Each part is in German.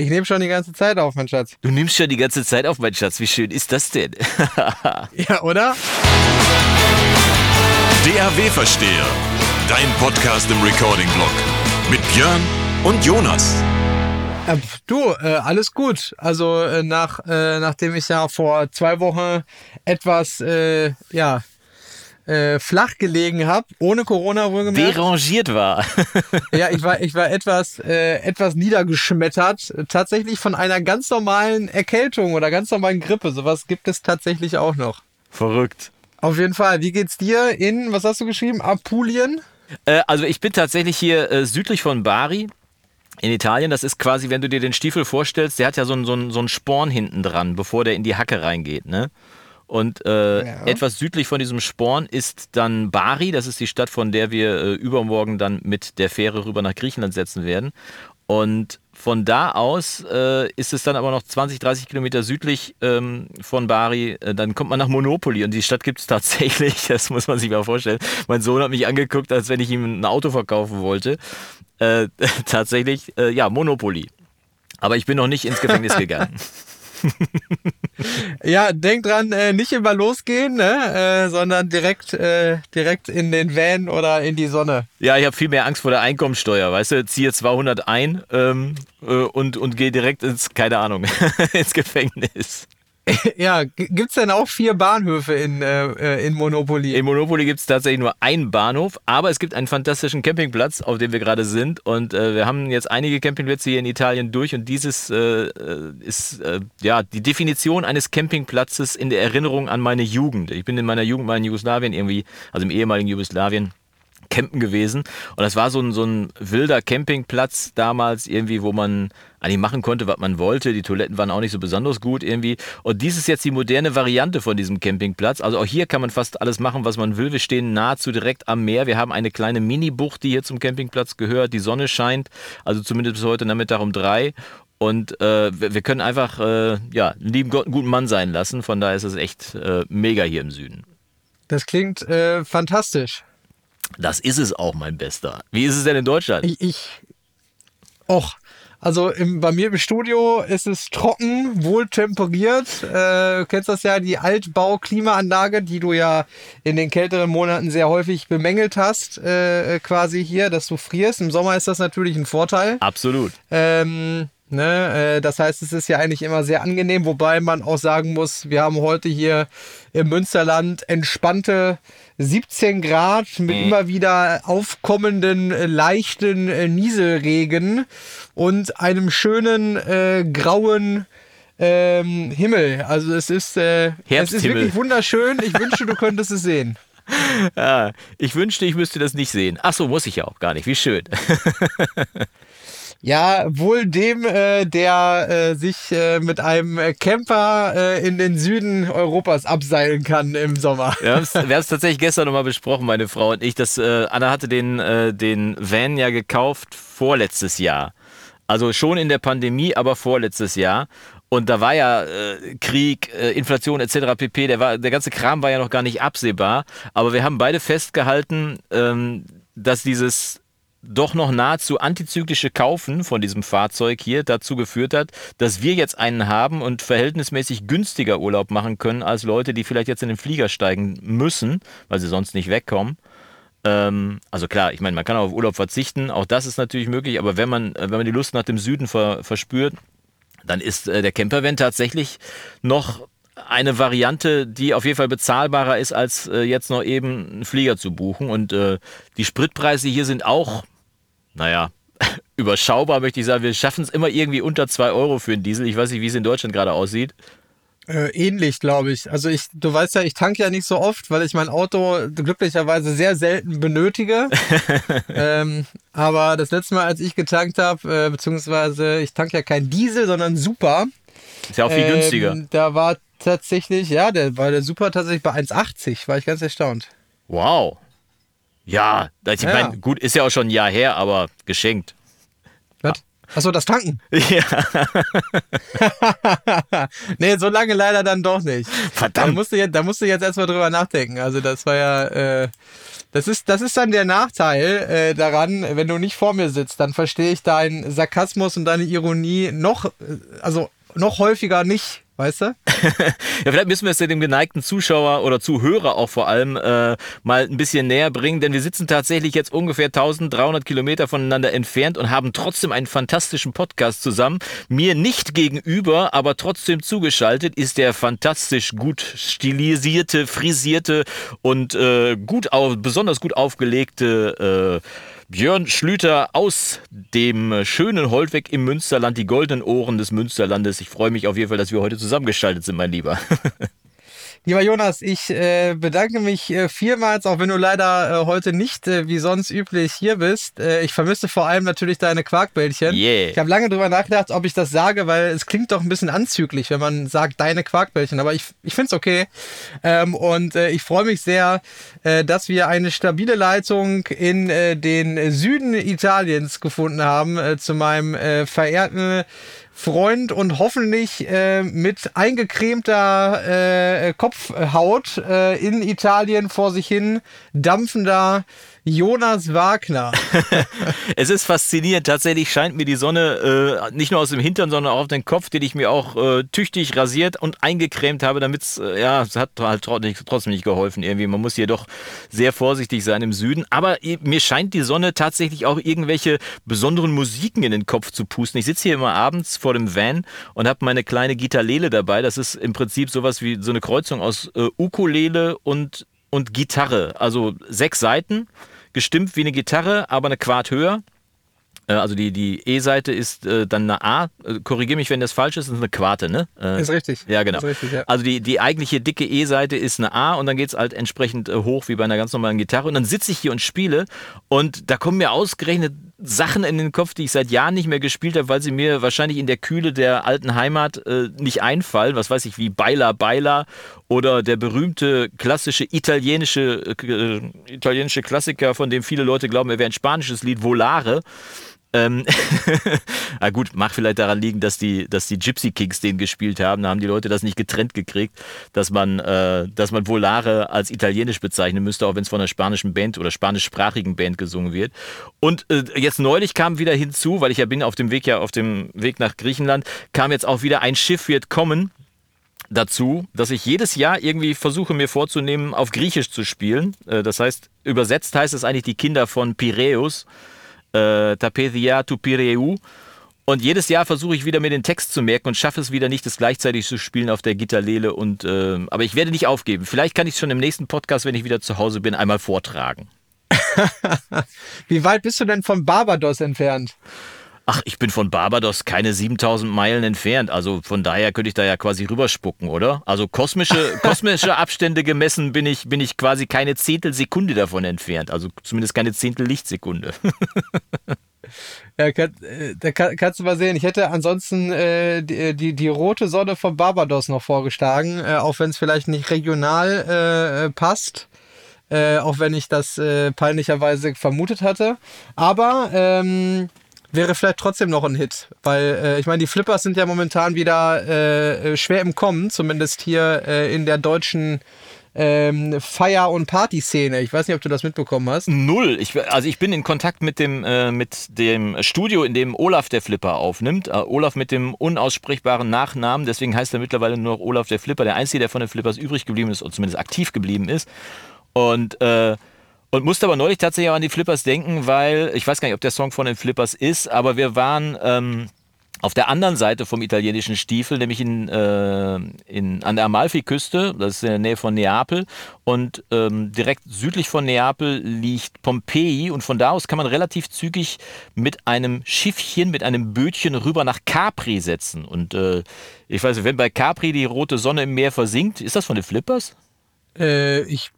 Ich nehme schon die ganze Zeit auf, mein Schatz. Du nimmst schon die ganze Zeit auf, mein Schatz. Wie schön ist das denn? ja, oder? DAW-Versteher. Dein Podcast im Recording-Blog. Mit Björn und Jonas. Äh, du, äh, alles gut. Also äh, nach, äh, nachdem ich ja vor zwei Wochen etwas, äh, ja, äh, flach gelegen habe, ohne Corona wohlgemerkt. Derangiert war. ja, ich war, ich war etwas, äh, etwas niedergeschmettert. Tatsächlich von einer ganz normalen Erkältung oder ganz normalen Grippe. Sowas gibt es tatsächlich auch noch. Verrückt. Auf jeden Fall. Wie geht's dir in, was hast du geschrieben? Apulien? Äh, also ich bin tatsächlich hier äh, südlich von Bari in Italien. Das ist quasi, wenn du dir den Stiefel vorstellst, der hat ja so einen so so einen Sporn hinten dran, bevor der in die Hacke reingeht, ne? Und äh, ja. etwas südlich von diesem Sporn ist dann Bari. Das ist die Stadt, von der wir äh, übermorgen dann mit der Fähre rüber nach Griechenland setzen werden. Und von da aus äh, ist es dann aber noch 20, 30 Kilometer südlich ähm, von Bari. Äh, dann kommt man nach Monopoly und die Stadt gibt es tatsächlich. Das muss man sich mal vorstellen. Mein Sohn hat mich angeguckt, als wenn ich ihm ein Auto verkaufen wollte. Äh, tatsächlich, äh, ja, Monopoly. Aber ich bin noch nicht ins Gefängnis gegangen. ja, denk dran, äh, nicht immer losgehen, ne? äh, sondern direkt, äh, direkt in den Van oder in die Sonne. Ja, ich habe viel mehr Angst vor der Einkommensteuer, weißt du, ziehe 200 ein ähm, äh, und, und gehe direkt ins, keine Ahnung, ins Gefängnis. Ja, gibt es denn auch vier Bahnhöfe in, äh, in Monopoly? In Monopoly gibt es tatsächlich nur einen Bahnhof, aber es gibt einen fantastischen Campingplatz, auf dem wir gerade sind. Und äh, wir haben jetzt einige Campingplätze hier in Italien durch und dieses äh, äh ist äh, ja die Definition eines Campingplatzes in der Erinnerung an meine Jugend. Ich bin in meiner Jugend mal in Jugoslawien irgendwie, also im ehemaligen Jugoslawien campen gewesen. Und das war so ein, so ein wilder Campingplatz damals irgendwie, wo man eigentlich machen konnte, was man wollte. Die Toiletten waren auch nicht so besonders gut irgendwie. Und dies ist jetzt die moderne Variante von diesem Campingplatz. Also auch hier kann man fast alles machen, was man will. Wir stehen nahezu direkt am Meer. Wir haben eine kleine Mini-Bucht, die hier zum Campingplatz gehört. Die Sonne scheint, also zumindest bis heute Nachmittag um drei. Und äh, wir können einfach äh, ja, einen lieben Gott einen guten Mann sein lassen. Von daher ist es echt äh, mega hier im Süden. Das klingt äh, fantastisch. Das ist es auch, mein Bester. Wie ist es denn in Deutschland? Ich, ich och, also im, bei mir im Studio ist es trocken, wohl temperiert. Äh, du kennst das ja, die Altbau-Klimaanlage, die du ja in den kälteren Monaten sehr häufig bemängelt hast, äh, quasi hier, dass du frierst. Im Sommer ist das natürlich ein Vorteil. Absolut. Ähm, Ne, äh, das heißt, es ist ja eigentlich immer sehr angenehm, wobei man auch sagen muss, wir haben heute hier im Münsterland entspannte 17 Grad mit mhm. immer wieder aufkommenden äh, leichten äh, Nieselregen und einem schönen äh, grauen ähm, Himmel. Also es ist, äh, es ist wirklich wunderschön. Ich wünschte, du könntest es sehen. Ja, ich wünschte, ich müsste das nicht sehen. Ach so, muss ich ja auch gar nicht. Wie schön. Ja, wohl dem, äh, der äh, sich äh, mit einem Camper äh, in den Süden Europas abseilen kann im Sommer. Wir haben es tatsächlich gestern nochmal besprochen, meine Frau und ich. Dass, äh, Anna hatte den, äh, den Van ja gekauft vorletztes Jahr. Also schon in der Pandemie, aber vorletztes Jahr. Und da war ja äh, Krieg, äh, Inflation etc. pp. Der, war, der ganze Kram war ja noch gar nicht absehbar. Aber wir haben beide festgehalten, ähm, dass dieses doch noch nahezu antizyklische Kaufen von diesem Fahrzeug hier dazu geführt hat, dass wir jetzt einen haben und verhältnismäßig günstiger Urlaub machen können als Leute, die vielleicht jetzt in den Flieger steigen müssen, weil sie sonst nicht wegkommen. Ähm, also klar, ich meine, man kann auch auf Urlaub verzichten, auch das ist natürlich möglich, aber wenn man, wenn man die Lust nach dem Süden ver, verspürt, dann ist äh, der Campervan tatsächlich noch eine Variante, die auf jeden Fall bezahlbarer ist, als äh, jetzt noch eben einen Flieger zu buchen. Und äh, die Spritpreise hier sind auch naja, überschaubar möchte ich sagen. Wir schaffen es immer irgendwie unter 2 Euro für einen Diesel. Ich weiß nicht, wie es in Deutschland gerade aussieht. Äh, ähnlich, glaube ich. Also ich, du weißt ja, ich tanke ja nicht so oft, weil ich mein Auto glücklicherweise sehr selten benötige. ähm, aber das letzte Mal, als ich getankt habe, äh, beziehungsweise ich tanke ja kein Diesel, sondern Super. Ist ja auch viel ähm, günstiger. Da war tatsächlich, ja, der war der Super tatsächlich bei 1,80. War ich ganz erstaunt. Wow. Ja, ich ja. meine, gut, ist ja auch schon ein Jahr her, aber geschenkt. Was? Achso, das Tanken. Ja. nee, so lange leider dann doch nicht. Verdammt. Da musst du jetzt, da musst du jetzt erstmal drüber nachdenken. Also das war ja, äh, Das ist, das ist dann der Nachteil äh, daran, wenn du nicht vor mir sitzt, dann verstehe ich deinen Sarkasmus und deine Ironie noch, äh, also noch häufiger nicht weißt du? ja, vielleicht müssen wir es ja dem geneigten Zuschauer oder Zuhörer auch vor allem äh, mal ein bisschen näher bringen, denn wir sitzen tatsächlich jetzt ungefähr 1300 Kilometer voneinander entfernt und haben trotzdem einen fantastischen Podcast zusammen. Mir nicht gegenüber, aber trotzdem zugeschaltet ist der fantastisch gut stilisierte, frisierte und äh, gut auf, besonders gut aufgelegte äh, Björn Schlüter aus dem schönen Holtweg im Münsterland, die goldenen Ohren des Münsterlandes. Ich freue mich auf jeden Fall, dass wir heute zusammengeschaltet sind, mein Lieber. Lieber Jonas, ich äh, bedanke mich äh, vielmals, auch wenn du leider äh, heute nicht äh, wie sonst üblich hier bist. Äh, ich vermisse vor allem natürlich deine Quarkbällchen. Yeah. Ich habe lange drüber nachgedacht, ob ich das sage, weil es klingt doch ein bisschen anzüglich, wenn man sagt deine Quarkbällchen. Aber ich, ich finde es okay. Ähm, und ich freue mich sehr, dass wir eine stabile Leitung in den Süden Italiens gefunden haben zu meinem verehrten Freund und hoffentlich äh, mit eingecremter äh, Kopfhaut äh, in Italien vor sich hin dampfender Jonas Wagner. es ist faszinierend. Tatsächlich scheint mir die Sonne äh, nicht nur aus dem Hintern, sondern auch auf den Kopf, den ich mir auch äh, tüchtig rasiert und eingecremt habe, damit es, äh, ja, es hat halt trotzdem nicht geholfen irgendwie. Man muss hier doch sehr vorsichtig sein im Süden. Aber mir scheint die Sonne tatsächlich auch irgendwelche besonderen Musiken in den Kopf zu pusten. Ich sitze hier immer abends vor dem Van und habe meine kleine Gitarlele dabei. Das ist im Prinzip sowas wie so eine Kreuzung aus äh, Ukulele und und Gitarre. Also sechs Seiten, gestimmt wie eine Gitarre, aber eine Quart höher. Äh, also die, die E-Seite ist äh, dann eine A. Äh, Korrigiere mich, wenn das falsch ist, das ist eine Quarte, ne? Äh, ist richtig. Ja, genau. Richtig, ja. Also die, die eigentliche dicke E-Seite ist eine A und dann geht es halt entsprechend hoch wie bei einer ganz normalen Gitarre. Und dann sitze ich hier und spiele und da kommen mir ausgerechnet Sachen in den Kopf, die ich seit Jahren nicht mehr gespielt habe, weil sie mir wahrscheinlich in der Kühle der alten Heimat äh, nicht einfallen. Was weiß ich, wie Baila Baila oder der berühmte klassische italienische, äh, italienische Klassiker, von dem viele Leute glauben, er wäre ein spanisches Lied, Volare. Ähm, ah gut, mag vielleicht daran liegen, dass die, dass die Gypsy Kings den gespielt haben. Da haben die Leute das nicht getrennt gekriegt, dass man, äh, dass man Volare als italienisch bezeichnen müsste, auch wenn es von einer spanischen Band oder spanischsprachigen Band gesungen wird. Und äh, jetzt neulich kam wieder hinzu, weil ich ja bin auf dem Weg ja auf dem Weg nach Griechenland, kam jetzt auch wieder ein Schiff wird kommen dazu, dass ich jedes Jahr irgendwie versuche mir vorzunehmen, auf Griechisch zu spielen. Äh, das heißt, übersetzt heißt es eigentlich die Kinder von Piräus äh, Tapetia tu Pireu. Und jedes Jahr versuche ich wieder mir den Text zu merken und schaffe es wieder nicht, das gleichzeitig zu spielen auf der Gitarlele. Und, äh, aber ich werde nicht aufgeben. Vielleicht kann ich es schon im nächsten Podcast, wenn ich wieder zu Hause bin, einmal vortragen. Wie weit bist du denn von Barbados entfernt? Ach, ich bin von Barbados keine 7000 Meilen entfernt. Also von daher könnte ich da ja quasi rüberspucken, oder? Also kosmische, kosmische Abstände gemessen bin ich, bin ich quasi keine Zehntelsekunde davon entfernt. Also zumindest keine Zehntel Lichtsekunde. Ja, kann, äh, da kann, kannst du mal sehen. Ich hätte ansonsten äh, die, die, die, rote Sonne von Barbados noch vorgeschlagen, äh, auch wenn es vielleicht nicht regional äh, passt. Äh, auch wenn ich das äh, peinlicherweise vermutet hatte. Aber ähm, wäre vielleicht trotzdem noch ein Hit, weil äh, ich meine, die Flippers sind ja momentan wieder äh, schwer im Kommen, zumindest hier äh, in der deutschen ähm, Feier- und Partyszene. Ich weiß nicht, ob du das mitbekommen hast. Null. Ich, also ich bin in Kontakt mit dem, äh, mit dem Studio, in dem Olaf der Flipper aufnimmt. Äh, Olaf mit dem unaussprechbaren Nachnamen, deswegen heißt er mittlerweile nur noch Olaf der Flipper. Der Einzige, der von den Flippers übrig geblieben ist, oder zumindest aktiv geblieben ist. Und äh, und musste aber neulich tatsächlich auch an die Flippers denken, weil ich weiß gar nicht, ob der Song von den Flippers ist, aber wir waren ähm, auf der anderen Seite vom italienischen Stiefel, nämlich in, äh, in, an der Amalfiküste, das ist in der Nähe von Neapel. Und ähm, direkt südlich von Neapel liegt Pompeji. Und von da aus kann man relativ zügig mit einem Schiffchen, mit einem Bötchen rüber nach Capri setzen. Und äh, ich weiß nicht, wenn bei Capri die rote Sonne im Meer versinkt, ist das von den Flippers? Äh, ich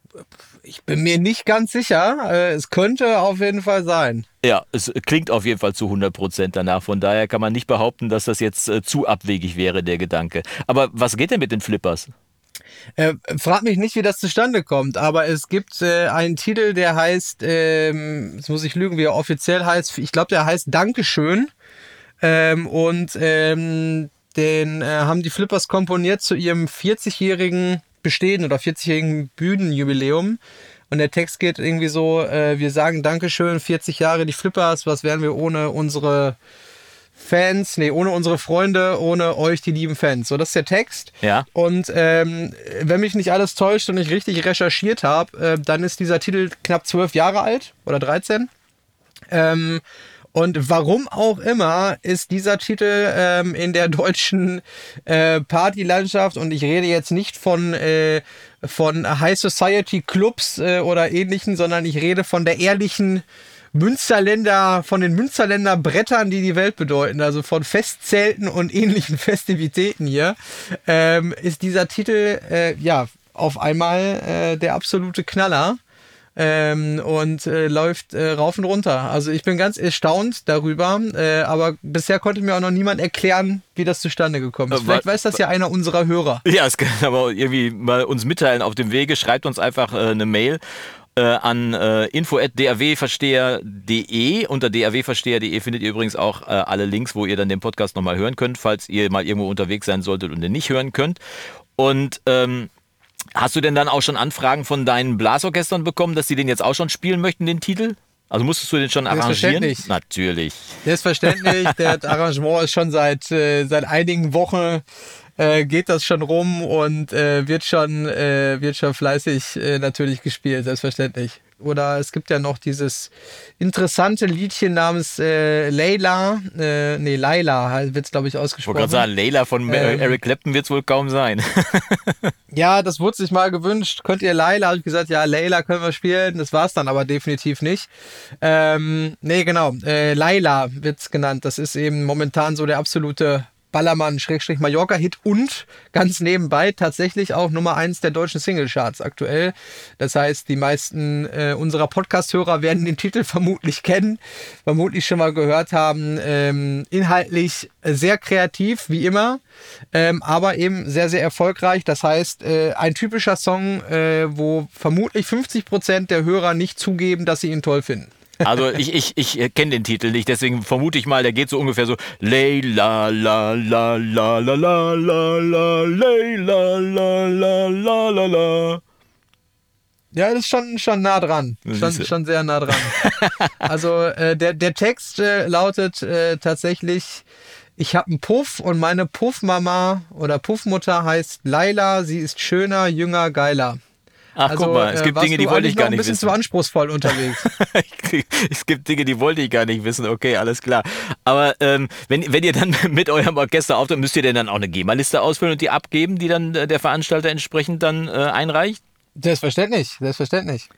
ich bin mir nicht ganz sicher. Äh, es könnte auf jeden Fall sein. Ja, es klingt auf jeden Fall zu 100 Prozent danach. Von daher kann man nicht behaupten, dass das jetzt äh, zu abwegig wäre, der Gedanke. Aber was geht denn mit den Flippers? Äh, frag mich nicht, wie das zustande kommt, aber es gibt äh, einen Titel, der heißt, ähm, jetzt muss ich lügen, wie er offiziell heißt. Ich glaube, der heißt Dankeschön. Ähm, und ähm, den äh, haben die Flippers komponiert zu ihrem 40-jährigen Bestehen oder 40-jährigen Bühnenjubiläum. Und der Text geht irgendwie so, äh, wir sagen Dankeschön, 40 Jahre die Flippers, was wären wir ohne unsere Fans, nee, ohne unsere Freunde, ohne euch, die lieben Fans. So, das ist der Text. Ja. Und ähm, wenn mich nicht alles täuscht und ich richtig recherchiert habe, äh, dann ist dieser Titel knapp zwölf Jahre alt oder 13. Ähm, und warum auch immer ist dieser Titel ähm, in der deutschen äh, Partylandschaft, und ich rede jetzt nicht von, äh, von High Society Clubs äh, oder ähnlichen, sondern ich rede von der ehrlichen Münsterländer, von den Münsterländer Brettern, die die Welt bedeuten, also von Festzelten und ähnlichen Festivitäten hier, ähm, ist dieser Titel äh, ja auf einmal äh, der absolute Knaller. Ähm, und äh, läuft äh, rauf und runter. Also ich bin ganz erstaunt darüber, äh, aber bisher konnte mir auch noch niemand erklären, wie das zustande gekommen ist. Äh, Vielleicht weiß das ja einer unserer Hörer. Ja, es kann aber irgendwie mal uns mitteilen auf dem Wege. Schreibt uns einfach äh, eine Mail äh, an äh, info.drwversteher.de. Unter drwversteher.de findet ihr übrigens auch äh, alle Links, wo ihr dann den Podcast nochmal hören könnt, falls ihr mal irgendwo unterwegs sein solltet und den nicht hören könnt. Und ähm, hast du denn dann auch schon Anfragen von deinen Blasorchestern bekommen, dass sie den jetzt auch schon spielen möchten, den Titel? Also musstest du den schon arrangieren? Natürlich. Selbstverständlich, das Arrangement ist schon seit, äh, seit einigen Wochen äh, geht das schon rum und äh, wird schon äh, wird schon fleißig äh, natürlich gespielt, selbstverständlich. Oder es gibt ja noch dieses interessante Liedchen namens äh, Layla, äh, nee, Laila wird es glaube ich Ich wollte ausgesprochen. gerade sagen, Layla von äh, Ähm. Eric Clapton wird es wohl kaum sein. Ja, das wurde sich mal gewünscht. Könnt ihr Laila? Habe ich gesagt, ja, Layla können wir spielen. Das war's dann aber definitiv nicht. Ähm, nee, genau. Äh, Laila wird's genannt. Das ist eben momentan so der absolute Ballermann-Mallorca-Hit und ganz nebenbei tatsächlich auch Nummer eins der deutschen Singlecharts aktuell. Das heißt, die meisten äh, unserer Podcast-Hörer werden den Titel vermutlich kennen, vermutlich schon mal gehört haben. Ähm, inhaltlich sehr kreativ, wie immer, ähm, aber eben sehr, sehr erfolgreich. Das heißt, äh, ein typischer Song, äh, wo vermutlich 50 Prozent der Hörer nicht zugeben, dass sie ihn toll finden. Also ich, ich, ich kenne den Titel nicht, deswegen vermute ich mal, der geht so ungefähr so Leila la la la la la la la Leila la la la la la. Ja, das ist schon, schon nah dran. Schon, schon sehr nah dran. also äh, der, der Text äh, lautet äh, tatsächlich, ich habe einen Puff und meine Puffmama oder Puffmutter heißt Laila, sie ist schöner, jünger, geiler. Ach Also, guck mal, es äh, gibt warst Dinge, die wollte ich gar nicht ein bisschen wissen. zu anspruchsvoll unterwegs. es gibt Dinge, die wollte ich gar nicht wissen. Okay, alles klar. Aber ähm, wenn, wenn ihr dann mit eurem Orchester auftritt, müsst ihr denn dann auch eine GEMA-Liste ausfüllen und die abgeben, die dann äh, der Veranstalter entsprechend dann äh, einreicht? Selbstverständlich, selbstverständlich.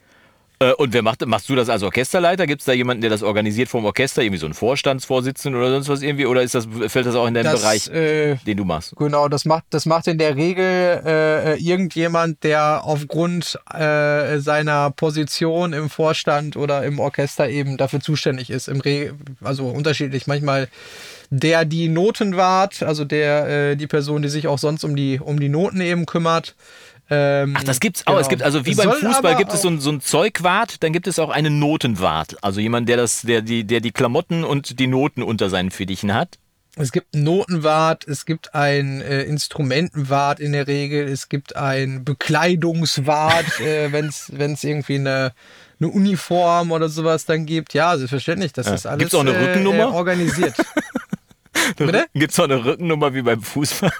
Äh, und wer macht, machst du das als Orchesterleiter? Gibt es da jemanden, der das organisiert vom Orchester? Irgendwie so ein Vorstandsvorsitzenden oder sonst was irgendwie? Oder ist das, fällt das auch in deinen Das, Bereich, äh, den du machst? Genau, das macht, das macht in der Regel äh, irgendjemand, der aufgrund äh, seiner Position im Vorstand oder im Orchester eben dafür zuständig ist. Im Re also unterschiedlich. Manchmal der die Noten wahrt, also der äh, die Person, die sich auch sonst um die um die Noten eben kümmert. Ähm, Ach, das gibt's auch. genau. Es gibt also wie Es beim Fußball gibt es so ein, so ein Zeugwart, dann gibt es auch einen Notenwart. Also jemand, der das, der die, der die Klamotten und die Noten unter seinen Fittichen hat. Es gibt einen Notenwart, es gibt einen äh, Instrumentenwart in der Regel, es gibt einen Bekleidungswart, äh, wenn es irgendwie eine, eine Uniform oder sowas dann gibt. Ja, selbstverständlich, das ist alles Gibt's auch eine äh, Rückennummer? Organisiert. Bitte? Gibt es auch eine Rückennummer wie beim Fußball?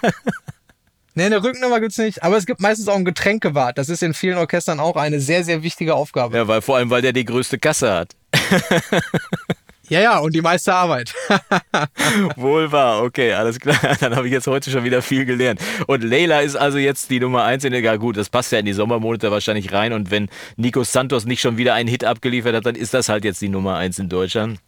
Nee, eine Rückennummer gibt's nicht, aber es gibt meistens auch einen Getränkewart. Das ist in vielen Orchestern auch eine sehr, sehr wichtige Aufgabe. Ja, weil vor allem, weil der die größte Kasse hat. Ja, ja, und die meiste Arbeit. Wohl wahr, okay, alles klar. Dann habe ich jetzt heute schon wieder viel gelernt. Und Leila ist also jetzt die Nummer eins in der, ja gut, das passt ja in die Sommermonate wahrscheinlich rein. Und wenn Nico Santos nicht schon wieder einen Hit abgeliefert hat, dann ist das halt jetzt die Nummer eins in Deutschland.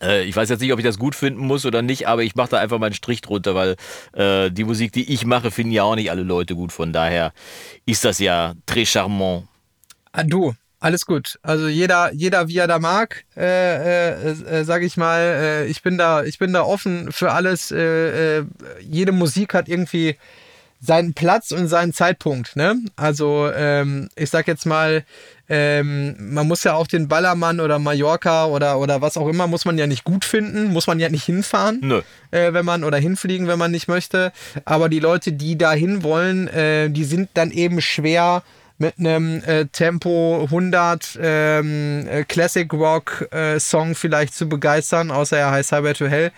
Äh, Ich weiß jetzt nicht, ob ich das gut finden muss oder nicht, aber ich mache da einfach mal einen Strich drunter, weil äh, die Musik, die ich mache, finden ja auch nicht alle Leute gut. Von daher ist das ja très charmant. Ah, du, alles gut. Also jeder, jeder wie er da mag, äh, äh, äh, sag ich mal. Äh, ich bin da, ich bin da offen für alles. Jede Musik hat irgendwie seinen Platz und seinen Zeitpunkt. Ne? Also ähm, ich sag jetzt mal, ähm, man muss ja auch den Ballermann oder Mallorca oder oder was auch immer muss man ja nicht gut finden, muss man ja nicht hinfahren Nö. äh, wenn man oder hinfliegen, wenn man nicht möchte. Aber die Leute, die dahin wollen, äh, die sind dann eben schwer mit einem äh, Tempo 100 ähm, äh, Classic Rock äh, Song vielleicht zu begeistern, außer er heißt Highway to Hell.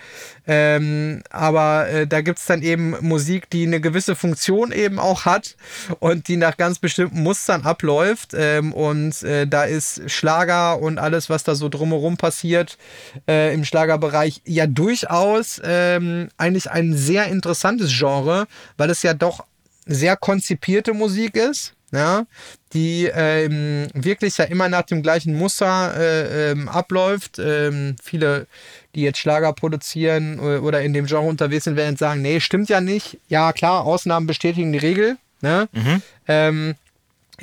Ähm, aber äh, da gibt's dann eben Musik, die eine gewisse Funktion eben auch hat und die nach ganz bestimmten Mustern abläuft. Ähm, und äh, da ist Schlager und alles, was da so drumherum passiert äh, im Schlagerbereich, ja durchaus ähm, eigentlich ein sehr interessantes Genre, weil es ja doch sehr konzipierte Musik ist ja, die ähm, wirklich ja immer nach dem gleichen Muster äh, ähm, abläuft. Ähm, viele, die jetzt Schlager produzieren äh, oder in dem Genre unterwegs sind, werden sagen, nee, stimmt ja nicht. Ja, klar, Ausnahmen bestätigen die Regel. Ne? Mhm.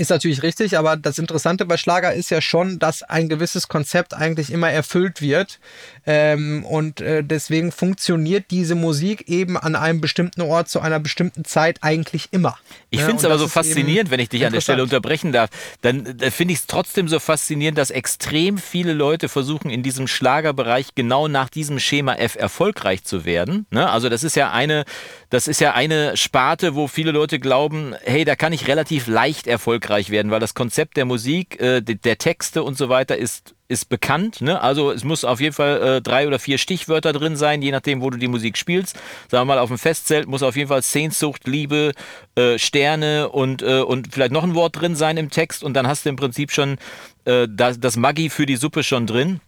Ist natürlich richtig, aber das Interessante bei Schlager ist ja schon, dass ein gewisses Konzept eigentlich immer erfüllt wird. Ähm, und äh, deswegen funktioniert diese Musik eben an einem bestimmten Ort zu einer bestimmten Zeit eigentlich immer. Ich finde es aber so faszinierend, wenn ich dich an der Stelle unterbrechen darf. Dann, dann finde ich es trotzdem so faszinierend, dass extrem viele Leute versuchen, in diesem Schlagerbereich genau nach diesem Schema F erfolgreich zu werden. Ne? Also das ist ja eine, das ist ja eine Sparte, wo viele Leute glauben, hey, da kann ich relativ leicht erfolgreich erfolgreich werden, weil das Konzept der Musik, äh, der Texte und so weiter ist, ist bekannt. Ne? Also es muss auf jeden Fall äh, drei oder vier Stichwörter drin sein, je nachdem, wo du die Musik spielst. Sagen wir mal, auf dem Festzelt muss auf jeden Fall Sehnsucht, Liebe, äh, Sterne und, äh, und vielleicht noch ein Wort drin sein im Text und dann hast du im Prinzip schon äh, das, das Maggi für die Suppe schon drin.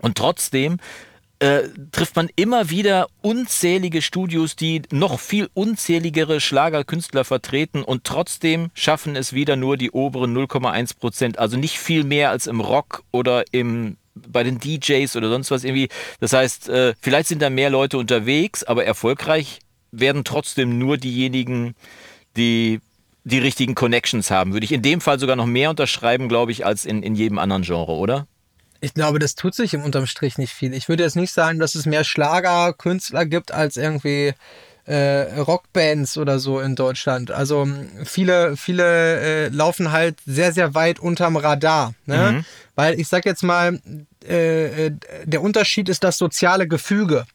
Und trotzdem äh, trifft man immer wieder unzählige Studios, die noch viel unzähligere Schlagerkünstler vertreten und trotzdem schaffen es wieder nur die oberen 0,1 Prozent. Also nicht viel mehr als im Rock oder im bei den DJs oder sonst was irgendwie. Das heißt, äh, vielleicht sind da mehr Leute unterwegs, aber erfolgreich werden trotzdem nur diejenigen, die die richtigen Connections haben. Würde ich in dem Fall sogar noch mehr unterschreiben, glaube ich, als in, in jedem anderen Genre, oder? Ich glaube, das tut sich im Unterm Strich nicht viel. Ich würde jetzt nicht sagen, dass es mehr Schlagerkünstler gibt als irgendwie äh, Rockbands oder so in Deutschland. Also viele, viele äh, laufen halt sehr, sehr weit unterm Radar. Ne? Mhm. Weil ich sag jetzt mal, äh, äh der Unterschied ist das soziale Gefüge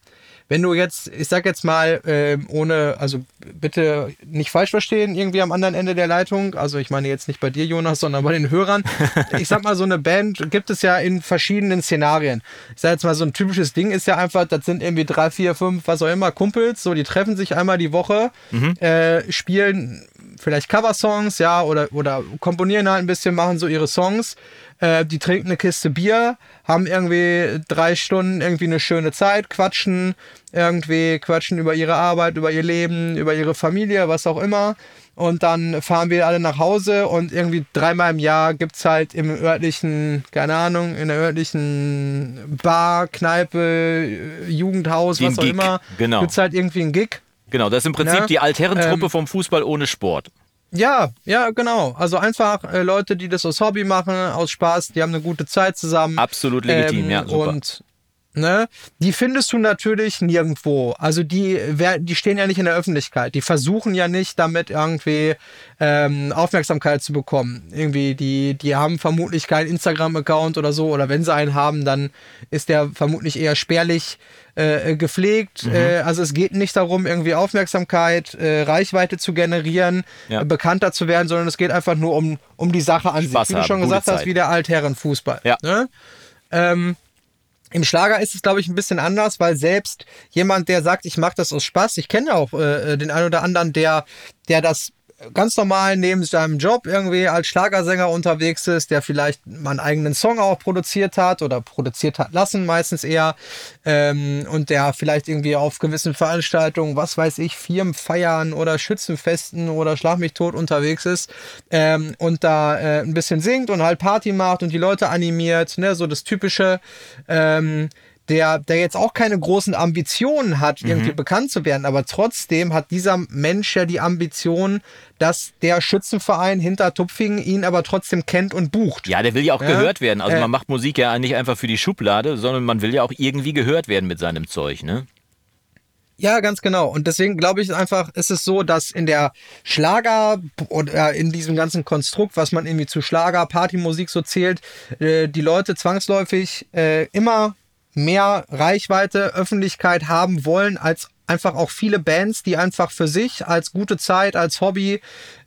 wenn du jetzt, ich sag jetzt mal, äh, ohne, also bitte nicht falsch verstehen, irgendwie am anderen Ende der Leitung, also ich meine jetzt nicht bei dir, Jonas, sondern bei den Hörern. ich sag mal, so eine Band gibt es ja in verschiedenen Szenarien. Ich sag jetzt mal, so ein typisches Ding ist ja einfach, das sind irgendwie drei, vier, fünf, was auch immer, Kumpels, so, die treffen sich einmal die Woche, mhm. äh, spielen vielleicht Coversongs, ja, oder, oder komponieren halt ein bisschen, machen so ihre Songs. Äh, die trinken eine Kiste Bier, haben irgendwie drei Stunden irgendwie eine schöne Zeit, quatschen irgendwie, quatschen über ihre Arbeit, über ihr Leben, über ihre Familie, was auch immer. Und dann fahren wir alle nach Hause und irgendwie dreimal im Jahr gibt es halt im örtlichen, keine Ahnung, in der örtlichen Bar, Kneipe, Jugendhaus, Den was auch Gig. immer, genau. gibt es halt irgendwie einen Gig. Genau, das ist im Prinzip ja, die Altherrentruppe ähm, vom Fußball ohne Sport. Ja, ja, genau. Also einfach äh, Leute, die das aus Hobby machen, aus Spaß, die haben eine gute Zeit zusammen. Absolut legitim, ähm, ja, super. Und ne, die findest du natürlich nirgendwo. Also die, die stehen ja nicht in der Öffentlichkeit. Die versuchen ja nicht damit irgendwie ähm, Aufmerksamkeit zu bekommen. Irgendwie, die, die haben vermutlich keinen Instagram-Account oder so. Oder wenn sie einen haben, dann ist der vermutlich eher spärlich äh, gepflegt. Mhm. Äh, also es geht nicht darum, irgendwie Aufmerksamkeit, äh, Reichweite zu generieren, ja. Bekannter zu werden, sondern es geht einfach nur um, um die Sache an Spaß sich. Wie du schon gesagt Zeit. hast, wie der Altherrenfußball. Ja. Ne? Ähm, im Schlager ist es, glaube ich, ein bisschen anders, weil selbst jemand, der sagt, ich mache das aus Spaß, ich kenne auch äh, den einen oder anderen, der, der das ganz normal neben seinem Job irgendwie als Schlagersänger unterwegs ist, der vielleicht mal einen eigenen Song auch produziert hat oder produziert hat lassen, meistens eher, ähm, und der vielleicht irgendwie auf gewissen Veranstaltungen, was weiß ich, Firmenfeiern oder Schützenfesten oder Schlag mich tot unterwegs ist ähm, und da äh, ein bisschen singt und halt Party macht und die Leute animiert, ne, so das typische. Ähm, der, der jetzt auch keine großen Ambitionen hat, irgendwie mhm. bekannt zu werden, aber trotzdem hat dieser Mensch ja die Ambition, dass der Schützenverein hinter Tupfingen ihn aber trotzdem kennt und bucht. Ja, der will ja auch ja? gehört werden. Also äh, man macht Musik ja nicht einfach für die Schublade, sondern man will ja auch irgendwie gehört werden mit seinem Zeug, ne? Ja, ganz genau. Und deswegen glaube ich einfach, ist es so, dass in der Schlager oder in diesem ganzen Konstrukt, was man irgendwie zu Schlager, Partymusik so zählt, äh, die Leute zwangsläufig äh, immer mehr Reichweite, Öffentlichkeit haben wollen als einfach auch viele Bands, die einfach für sich als gute Zeit, als Hobby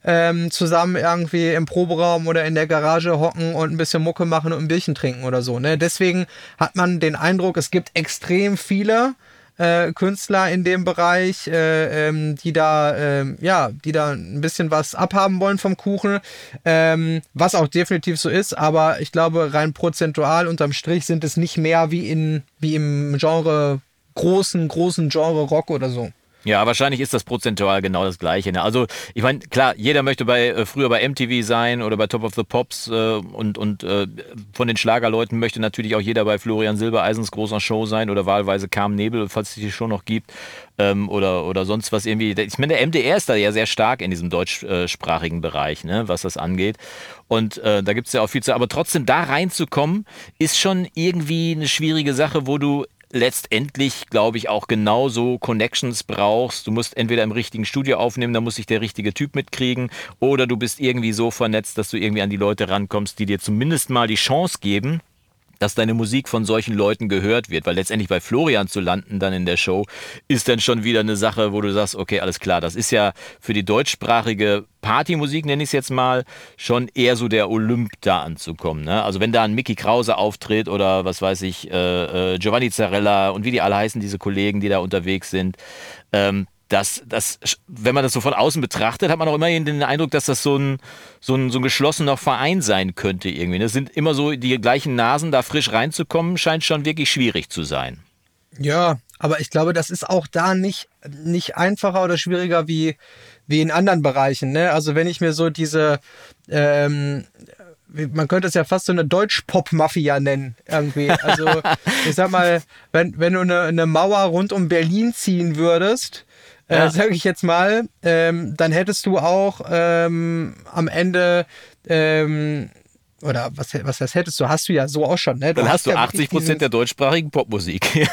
ähm, zusammen irgendwie im Proberaum oder in der Garage hocken und ein bisschen Mucke machen und ein Bierchen trinken oder so. Ne? Deswegen hat man den Eindruck, es gibt extrem viele äh, Künstler in dem Bereich, äh, ähm, die da, äh, ja, die da ein bisschen was abhaben wollen vom Kuchen, ähm, was auch definitiv so ist, aber ich glaube, rein prozentual unterm Strich sind es nicht mehr wie in, wie im Genre, großen, großen Genre Rock oder so. Ja, wahrscheinlich ist das prozentual genau das Gleiche. Ne? Also ich meine, klar, jeder möchte bei äh, früher bei MTV sein oder bei Top of the Pops äh, und, und äh, von den Schlagerleuten möchte natürlich auch jeder bei Florian Silbereisens großer Show sein oder wahlweise Carmen Nebel, falls es die Show noch gibt ähm, oder, oder sonst was irgendwie. Ich meine, der MDR ist da ja sehr stark in diesem deutschsprachigen Bereich, ne, was das angeht. Und äh, da gibt es ja auch viel zu. Aber trotzdem da reinzukommen, ist schon irgendwie eine schwierige Sache, wo du letztendlich, glaube ich, auch genauso Connections brauchst. Du musst entweder im richtigen Studio aufnehmen, da muss sich der richtige Typ mitkriegen, oder du bist irgendwie so vernetzt, dass du irgendwie an die Leute rankommst, die dir zumindest mal die Chance geben, dass deine Musik von solchen Leuten gehört wird, weil letztendlich bei Florian zu landen dann in der Show ist dann schon wieder eine Sache, wo du sagst, okay, alles klar, das ist ja für die deutschsprachige Partymusik, nenne ich es jetzt mal, schon eher so der Olymp da anzukommen. Ne? Also wenn da ein Mickey Krause auftritt oder was weiß ich, äh, äh, Giovanni Zarella und wie die alle heißen, diese Kollegen, die da unterwegs sind, ähm, dass das, wenn man das so von außen betrachtet, hat man auch immerhin den Eindruck, dass das so ein, so ein, so ein geschlossener Verein sein könnte irgendwie. Das sind immer so die gleichen Nasen, da frisch reinzukommen, scheint schon wirklich schwierig zu sein. Ja, aber ich glaube, das ist auch da nicht, nicht einfacher oder schwieriger wie, wie in anderen Bereichen. Ne? Also wenn ich mir so diese, ähm, man könnte es ja fast so eine Deutsch-Pop-Mafia nennen, irgendwie. Also, ich sag mal, wenn, wenn du eine, eine Mauer rund um Berlin ziehen würdest, ja. äh, sage ich jetzt mal, ähm, dann hättest du auch ähm, am Ende ähm, oder was, was das hättest du, hast du ja so auch schon. Ne? Du dann hast, hast du ja 80 Prozent der deutschsprachigen Popmusik.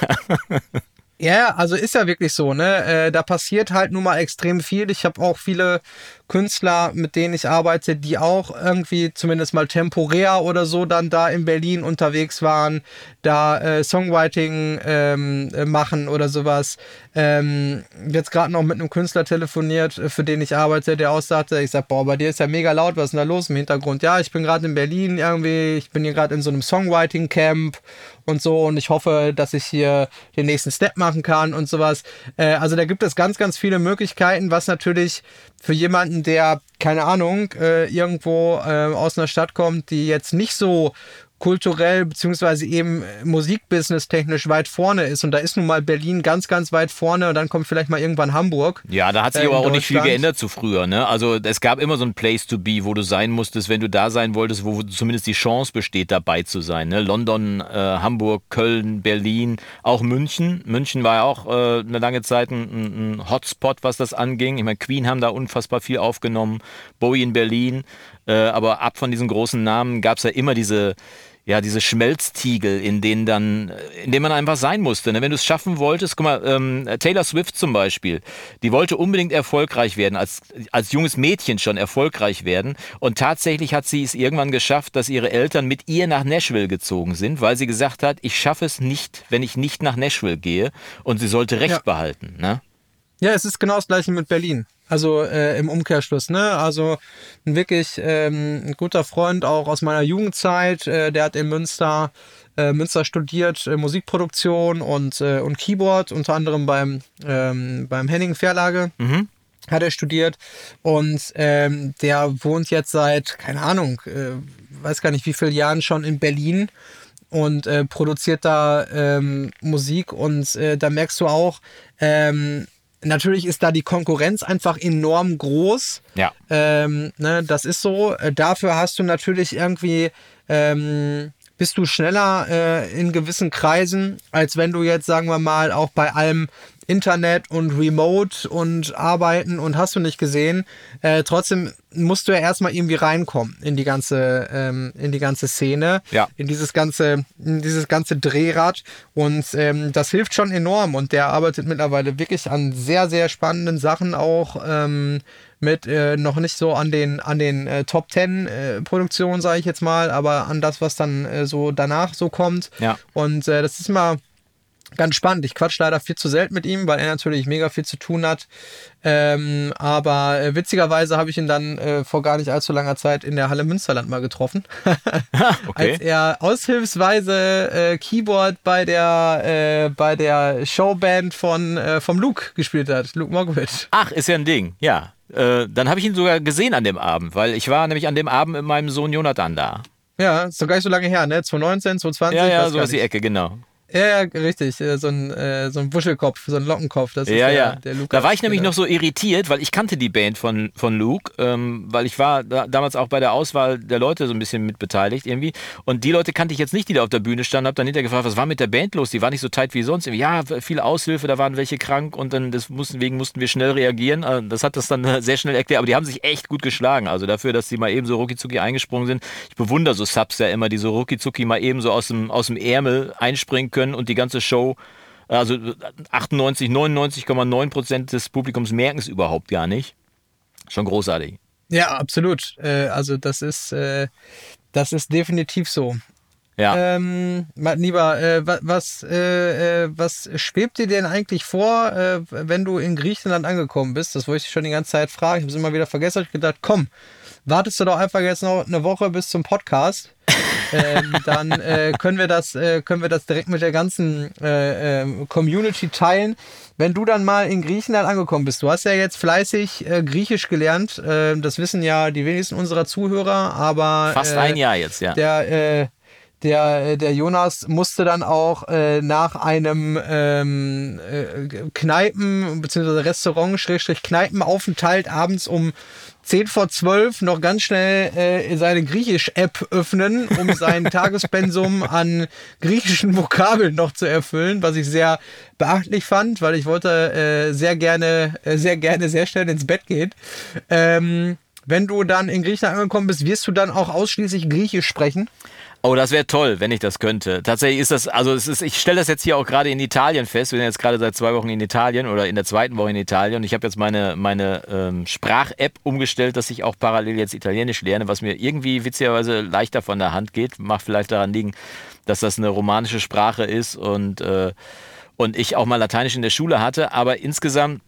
Ja, also ist ja wirklich so, ne? Äh, da passiert halt nun mal extrem viel. Ich habe auch viele Künstler, mit denen ich arbeite, die auch irgendwie zumindest mal temporär oder so dann da in Berlin unterwegs waren, da äh, Songwriting ähm, äh, machen oder sowas. Ähm, jetzt gerade noch mit einem Künstler telefoniert, äh, für den ich arbeite, der aussagte, ich sag, boah, bei dir ist ja mega laut, was ist denn da los im Hintergrund? Ja, ich bin gerade in Berlin irgendwie, ich bin hier gerade in so einem Songwriting-Camp und so und ich hoffe, dass ich hier den nächsten Step machen kann und sowas. Äh, also da gibt es ganz, ganz viele Möglichkeiten, was natürlich für jemanden, der, keine Ahnung, äh, irgendwo äh, aus einer Stadt kommt, die jetzt nicht so kulturell beziehungsweise eben musikbusiness technisch weit vorne ist. Und da ist nun mal Berlin ganz, ganz weit vorne und dann kommt vielleicht mal irgendwann Hamburg. Ja, da hat sich äh, aber auch nicht viel geändert zu früher. Ne? Also es gab immer so ein Place to be, wo du sein musstest, wenn du da sein wolltest, wo zumindest die Chance besteht, dabei zu sein. Ne? London, äh, Hamburg, Köln, Berlin, auch München. München war ja auch äh, eine lange Zeit ein, ein, Hotspot, was das anging. Ich meine, Queen haben da unfassbar viel aufgenommen, Bowie in Berlin. Äh, aber ab von diesen großen Namen gab es ja immer diese ja, diese Schmelztiegel, in denen dann, in denen man einfach sein musste. Ne? Wenn du es schaffen wolltest, guck mal, ähm, Taylor Swift zum Beispiel, die wollte unbedingt erfolgreich werden, als, als junges Mädchen schon erfolgreich werden. Und tatsächlich hat sie es irgendwann geschafft, dass ihre Eltern mit ihr nach Nashville gezogen sind, weil sie gesagt hat, ich schaffe es nicht, wenn ich nicht nach Nashville gehe. Und sie sollte Recht ja. behalten. Ne? Ja, es ist genau das gleiche mit Berlin. Also äh, im Umkehrschluss, ne? Also ein wirklich ähm, ein guter Freund auch aus meiner Jugendzeit, äh, der hat in Münster, äh, Münster studiert, äh, Musikproduktion und, äh, und Keyboard, unter anderem beim, ähm, beim Henning Verlage. Mhm. Hat er studiert und ähm, der wohnt jetzt seit, keine Ahnung, äh, weiß gar nicht wie viele Jahren schon in Berlin und äh, produziert da ähm, Musik und äh, da merkst du auch, ähm, Natürlich ist da die Konkurrenz einfach enorm groß. Ja. Ähm, ne, das ist so. Äh, dafür hast du natürlich irgendwie, ähm, bist du schneller äh, in gewissen Kreisen, als wenn du jetzt, sagen wir mal, auch bei allem Internet und Remote und Arbeiten und hast du nicht gesehen. Äh, trotzdem musst du ja erstmal irgendwie reinkommen in die ganze, ähm, in die ganze Szene, ja. in dieses ganze, in dieses ganze Drehrad. Und ähm, das hilft schon enorm. Und der arbeitet mittlerweile wirklich an sehr, sehr spannenden Sachen auch. Ähm, mit äh, noch nicht so an den an den äh, Top Ten äh, Produktionen sage ich jetzt mal, aber an das was dann äh, so danach so kommt. Ja. Und äh, das ist immer ganz spannend. Ich quatsch leider viel zu selten mit ihm, weil er natürlich mega viel zu tun hat. Ähm, aber äh, witzigerweise habe ich ihn dann äh, vor gar nicht allzu langer Zeit in der Halle Münsterland mal getroffen. okay. Als er aushilfsweise äh, Keyboard bei der, äh, bei der Showband von, äh, vom Luke gespielt hat, Luke Mogwitz. Ach, ist ja ein Ding, ja. Äh, dann habe ich ihn sogar gesehen an dem Abend, weil ich war nämlich an dem Abend mit meinem Sohn Jonathan da. Ja, ist doch gar nicht so lange her, ne? 2019, 2020? Ja, ja, so ist die. Ecke, genau. Ja, ja, richtig. äh, So ein, äh, so ein Wuschelkopf, so ein Lockenkopf. Das ist Ja, der, ja. der Lukas. da war ich nämlich genau. noch so irritiert, weil ich kannte die Band von, von Luke, ähm, weil ich war da, damals auch bei der Auswahl der Leute so ein bisschen mit beteiligt irgendwie. Und die Leute kannte ich jetzt nicht, die da auf der Bühne standen. Hab dann hinterher gefragt, was war mit der Band los? Die war nicht so tight wie sonst. Ja, viele Aushilfe, da waren welche krank und dann deswegen mussten wir schnell reagieren. Äh, Das hat das dann sehr schnell erklärt. Aber die haben sich echt gut geschlagen. Also dafür, dass die mal eben so rucki eingesprungen sind. Ich bewundere so Subs ja immer, die so rucki mal eben so aus dem, aus dem Ärmel einspringen können und die ganze Show also 98, 99,9 Prozent des Publikums merken es überhaupt gar nicht. Schon großartig. Ja, absolut. Äh, also das ist, äh, das ist definitiv so. Ja. Ähm, Lieber, äh, wa- was, äh, äh, was schwebt dir denn eigentlich vor, äh, wenn du in Griechenland angekommen bist? Das wollte ich schon die ganze Zeit fragen. Ich habe es immer wieder vergessen. Ich gedacht, komm, wartest du doch einfach jetzt noch eine Woche bis zum Podcast. Ähm, dann äh, können wir das, äh, können wir das direkt mit der ganzen äh, ähm, Community teilen. Wenn du dann mal in Griechenland angekommen bist, du hast ja jetzt fleißig äh, Griechisch gelernt. Äh, das wissen ja die wenigsten unserer Zuhörer, aber Fast äh, ein Jahr jetzt, ja. der, äh, der, äh, der Jonas musste dann auch äh, nach einem ähm, äh, Kneipen- bzw. Restaurant-Kneipenaufenthalt abends um 10 vor 12 noch ganz schnell äh, seine Griechisch-App öffnen, um sein Tagespensum an griechischen Vokabeln noch zu erfüllen, was ich sehr beachtlich fand, weil ich wollte äh, sehr gerne, äh, sehr gerne sehr schnell ins Bett gehen. Ähm, wenn du dann in Griechenland angekommen bist, wirst du dann auch ausschließlich Griechisch sprechen? Oh, das wäre toll, wenn ich das könnte. Tatsächlich ist das, also es ist, ich stelle das jetzt hier auch gerade in Italien fest. Wir sind jetzt gerade seit zwei Wochen in Italien oder in der zweiten Woche in Italien und ich habe jetzt meine, meine ähm, Sprach-App umgestellt, dass ich auch parallel jetzt Italienisch lerne, was mir irgendwie witzigerweise leichter von der Hand geht. Mag vielleicht daran liegen, dass das eine romanische Sprache ist und, äh, und ich auch mal Lateinisch in der Schule hatte. Aber insgesamt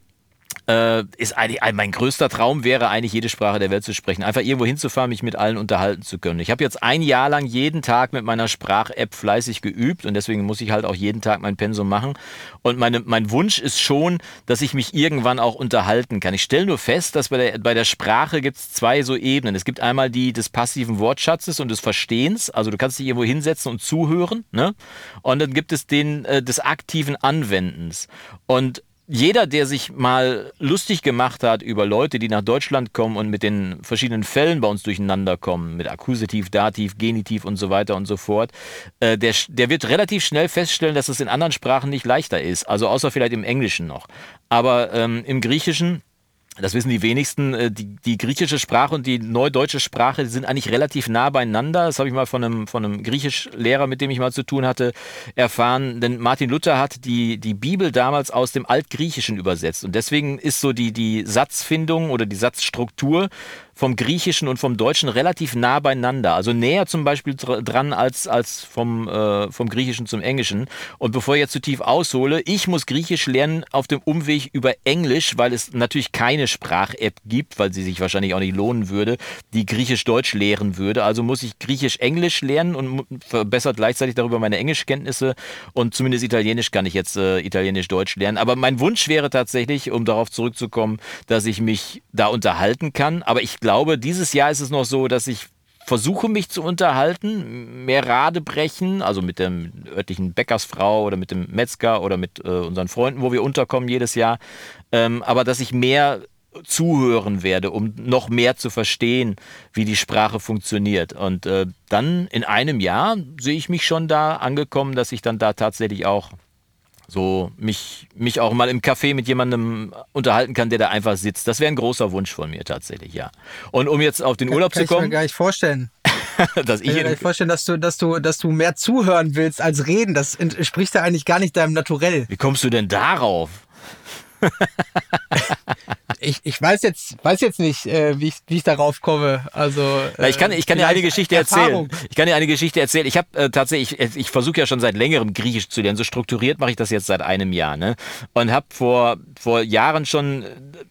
äh, ist eigentlich ein- mein größter Traum wäre eigentlich jede Sprache der Welt zu sprechen. Einfach irgendwo hinzufahren, mich mit allen unterhalten zu können. Ich habe jetzt ein Jahr lang jeden Tag mit meiner Sprach-App fleißig geübt und deswegen muss ich halt auch jeden Tag mein Pensum machen. Und meine, mein Wunsch ist schon, dass ich mich irgendwann auch unterhalten kann. Ich stelle nur fest, dass bei der, bei der Sprache gibt es zwei so Ebenen. Es gibt einmal die des passiven Wortschatzes und des Verstehens. Also du kannst dich irgendwo hinsetzen und zuhören. Ne? Und dann gibt es den äh, des aktiven Anwendens. Und jeder, der sich mal lustig gemacht hat über Leute, die nach Deutschland kommen und mit den verschiedenen Fällen bei uns durcheinander kommen, mit Akkusativ, Dativ, Genitiv und so weiter und so fort, äh, der, der wird relativ schnell feststellen, dass es in anderen Sprachen nicht leichter ist. Also außer vielleicht im Englischen noch. Aber ähm, im Griechischen das wissen die wenigsten. äh, Die, die griechische Sprache und die neudeutsche Sprache die sind eigentlich relativ nah beieinander. Das habe ich mal von einem, von einem Griechischlehrer, mit dem ich mal zu tun hatte, erfahren. Denn Martin Luther hat die, die Bibel damals aus dem Altgriechischen übersetzt. Und deswegen ist so die, die Satzfindung oder die Satzstruktur vom Griechischen und vom Deutschen relativ nah beieinander. Also näher zum Beispiel dr- dran als, als vom, äh, vom Griechischen zum Englischen. Und bevor ich jetzt zu tief aushole, ich muss Griechisch lernen auf dem Umweg über Englisch, weil es natürlich keine Sprach-App gibt, weil sie sich wahrscheinlich auch nicht lohnen würde, die Griechisch-Deutsch lehren würde. Also muss ich Griechisch-Englisch lernen und verbessert gleichzeitig darüber meine Englischkenntnisse. Und zumindest Italienisch kann ich jetzt äh, Italienisch-Deutsch lernen. Aber mein Wunsch wäre tatsächlich, um darauf zurückzukommen, dass ich mich da unterhalten kann. Aber ich glaube, dieses Jahr ist es noch so, dass ich versuche mich zu unterhalten, mehr Rade brechen, also mit der örtlichen Bäckersfrau oder mit dem Metzger oder mit äh, unseren Freunden, wo wir unterkommen jedes Jahr. Ähm, aber dass ich mehr zuhören werde, um noch mehr zu verstehen, wie die Sprache funktioniert. Und äh, dann in einem Jahr sehe ich mich schon da angekommen, dass ich dann da tatsächlich auch so mich, mich auch mal im Café mit jemandem unterhalten kann, der da einfach sitzt. Das wäre ein großer Wunsch von mir tatsächlich, ja. Und um jetzt auf den Urlaub Kann zu ich mir kommen, gar nicht vorstellen. dass Ich ich kann mir gar nicht vorstellen, dass du, dass du, dass du mehr zuhören willst als reden. Das entspricht ja eigentlich gar nicht deinem Naturell. Wie kommst du denn darauf? ich, ich weiß jetzt, weiß jetzt nicht, äh, wie, ich, wie ich darauf komme. Also äh, ich kann, ich kann dir eine Geschichte Erfahrung. erzählen. Ich kann dir eine Geschichte erzählen. Ich habe äh, tatsächlich, ich, ich versuche ja schon seit längerem Griechisch zu lernen. So strukturiert mache ich das jetzt seit einem Jahr, ne? Und habe vor vor Jahren schon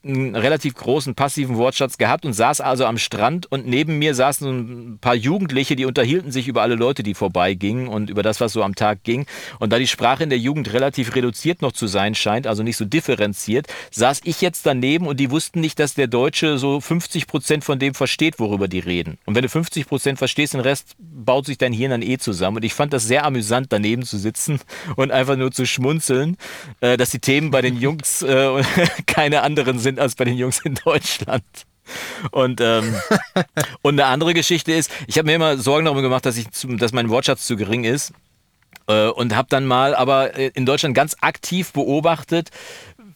einen relativ großen passiven Wortschatz gehabt und saß also am Strand und neben mir saßen ein paar Jugendliche, die unterhielten sich über alle Leute, die vorbeigingen und über das, was so am Tag ging. Und da die Sprache in der Jugend relativ reduziert noch zu sein scheint, also nicht so differenziert, saß ich jetzt daneben und die wussten nicht, dass der Deutsche so 50 Prozent von dem versteht, worüber die reden. Und wenn du 50 Prozent verstehst, den Rest baut sich dein Hirn dann eh zusammen. Und ich fand das sehr amüsant, daneben zu sitzen und einfach nur zu schmunzeln, äh, dass die Themen bei den Jungs äh, keine anderen sind als bei den Jungs in Deutschland. Und, ähm, und eine andere Geschichte ist, ich habe mir immer Sorgen darum gemacht, dass, ich, dass mein Wortschatz zu gering ist. Äh, und habe dann mal aber äh, in Deutschland ganz aktiv beobachtet,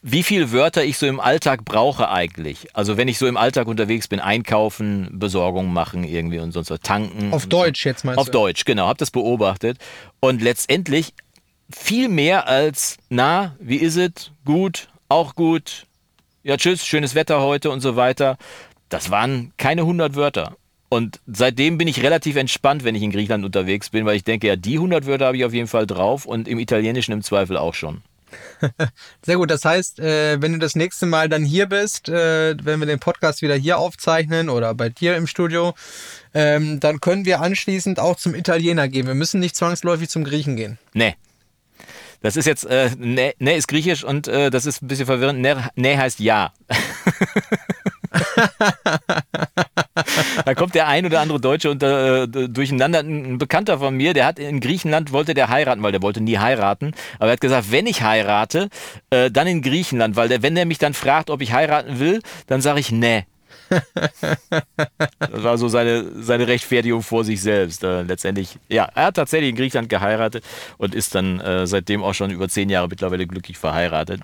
wie viele Wörter ich so im Alltag brauche eigentlich. Also wenn ich so im Alltag unterwegs bin, einkaufen, Besorgung machen irgendwie und sonst was, tanken. Auf Deutsch jetzt meinst Auf du? Auf Deutsch, genau, habe das beobachtet. Und letztendlich viel mehr als, na, wie ist es? Gut, auch gut, ja tschüss, schönes Wetter heute und so weiter. Das waren keine 100 Wörter. Und seitdem bin ich relativ entspannt, wenn ich in Griechenland unterwegs bin, weil ich denke, ja, die 100 Wörter habe ich auf jeden Fall drauf und im Italienischen im Zweifel auch schon. Sehr gut. Das heißt, äh, wenn du das nächste Mal dann hier bist, äh, wenn wir den Podcast wieder hier aufzeichnen oder bei dir im Studio, ähm, dann können wir anschließend auch zum Italiener gehen. Wir müssen nicht zwangsläufig zum Griechen gehen. Nee. Das ist jetzt, äh, ne, ne ist griechisch und äh, das ist ein bisschen verwirrend. Ne, ne heißt ja. da kommt der ein oder andere Deutsche unter, äh, durcheinander. Ein Bekannter von mir, der hat in Griechenland, wollte der heiraten, weil der wollte nie heiraten. Aber er hat gesagt, wenn ich heirate, äh, dann in Griechenland, weil der, wenn der mich dann fragt, ob ich heiraten will, dann sage ich ne. das war so seine, seine Rechtfertigung vor sich selbst. Äh, letztendlich, ja, er hat tatsächlich in Griechenland geheiratet und ist dann äh, seitdem auch schon über zehn Jahre mittlerweile glücklich verheiratet.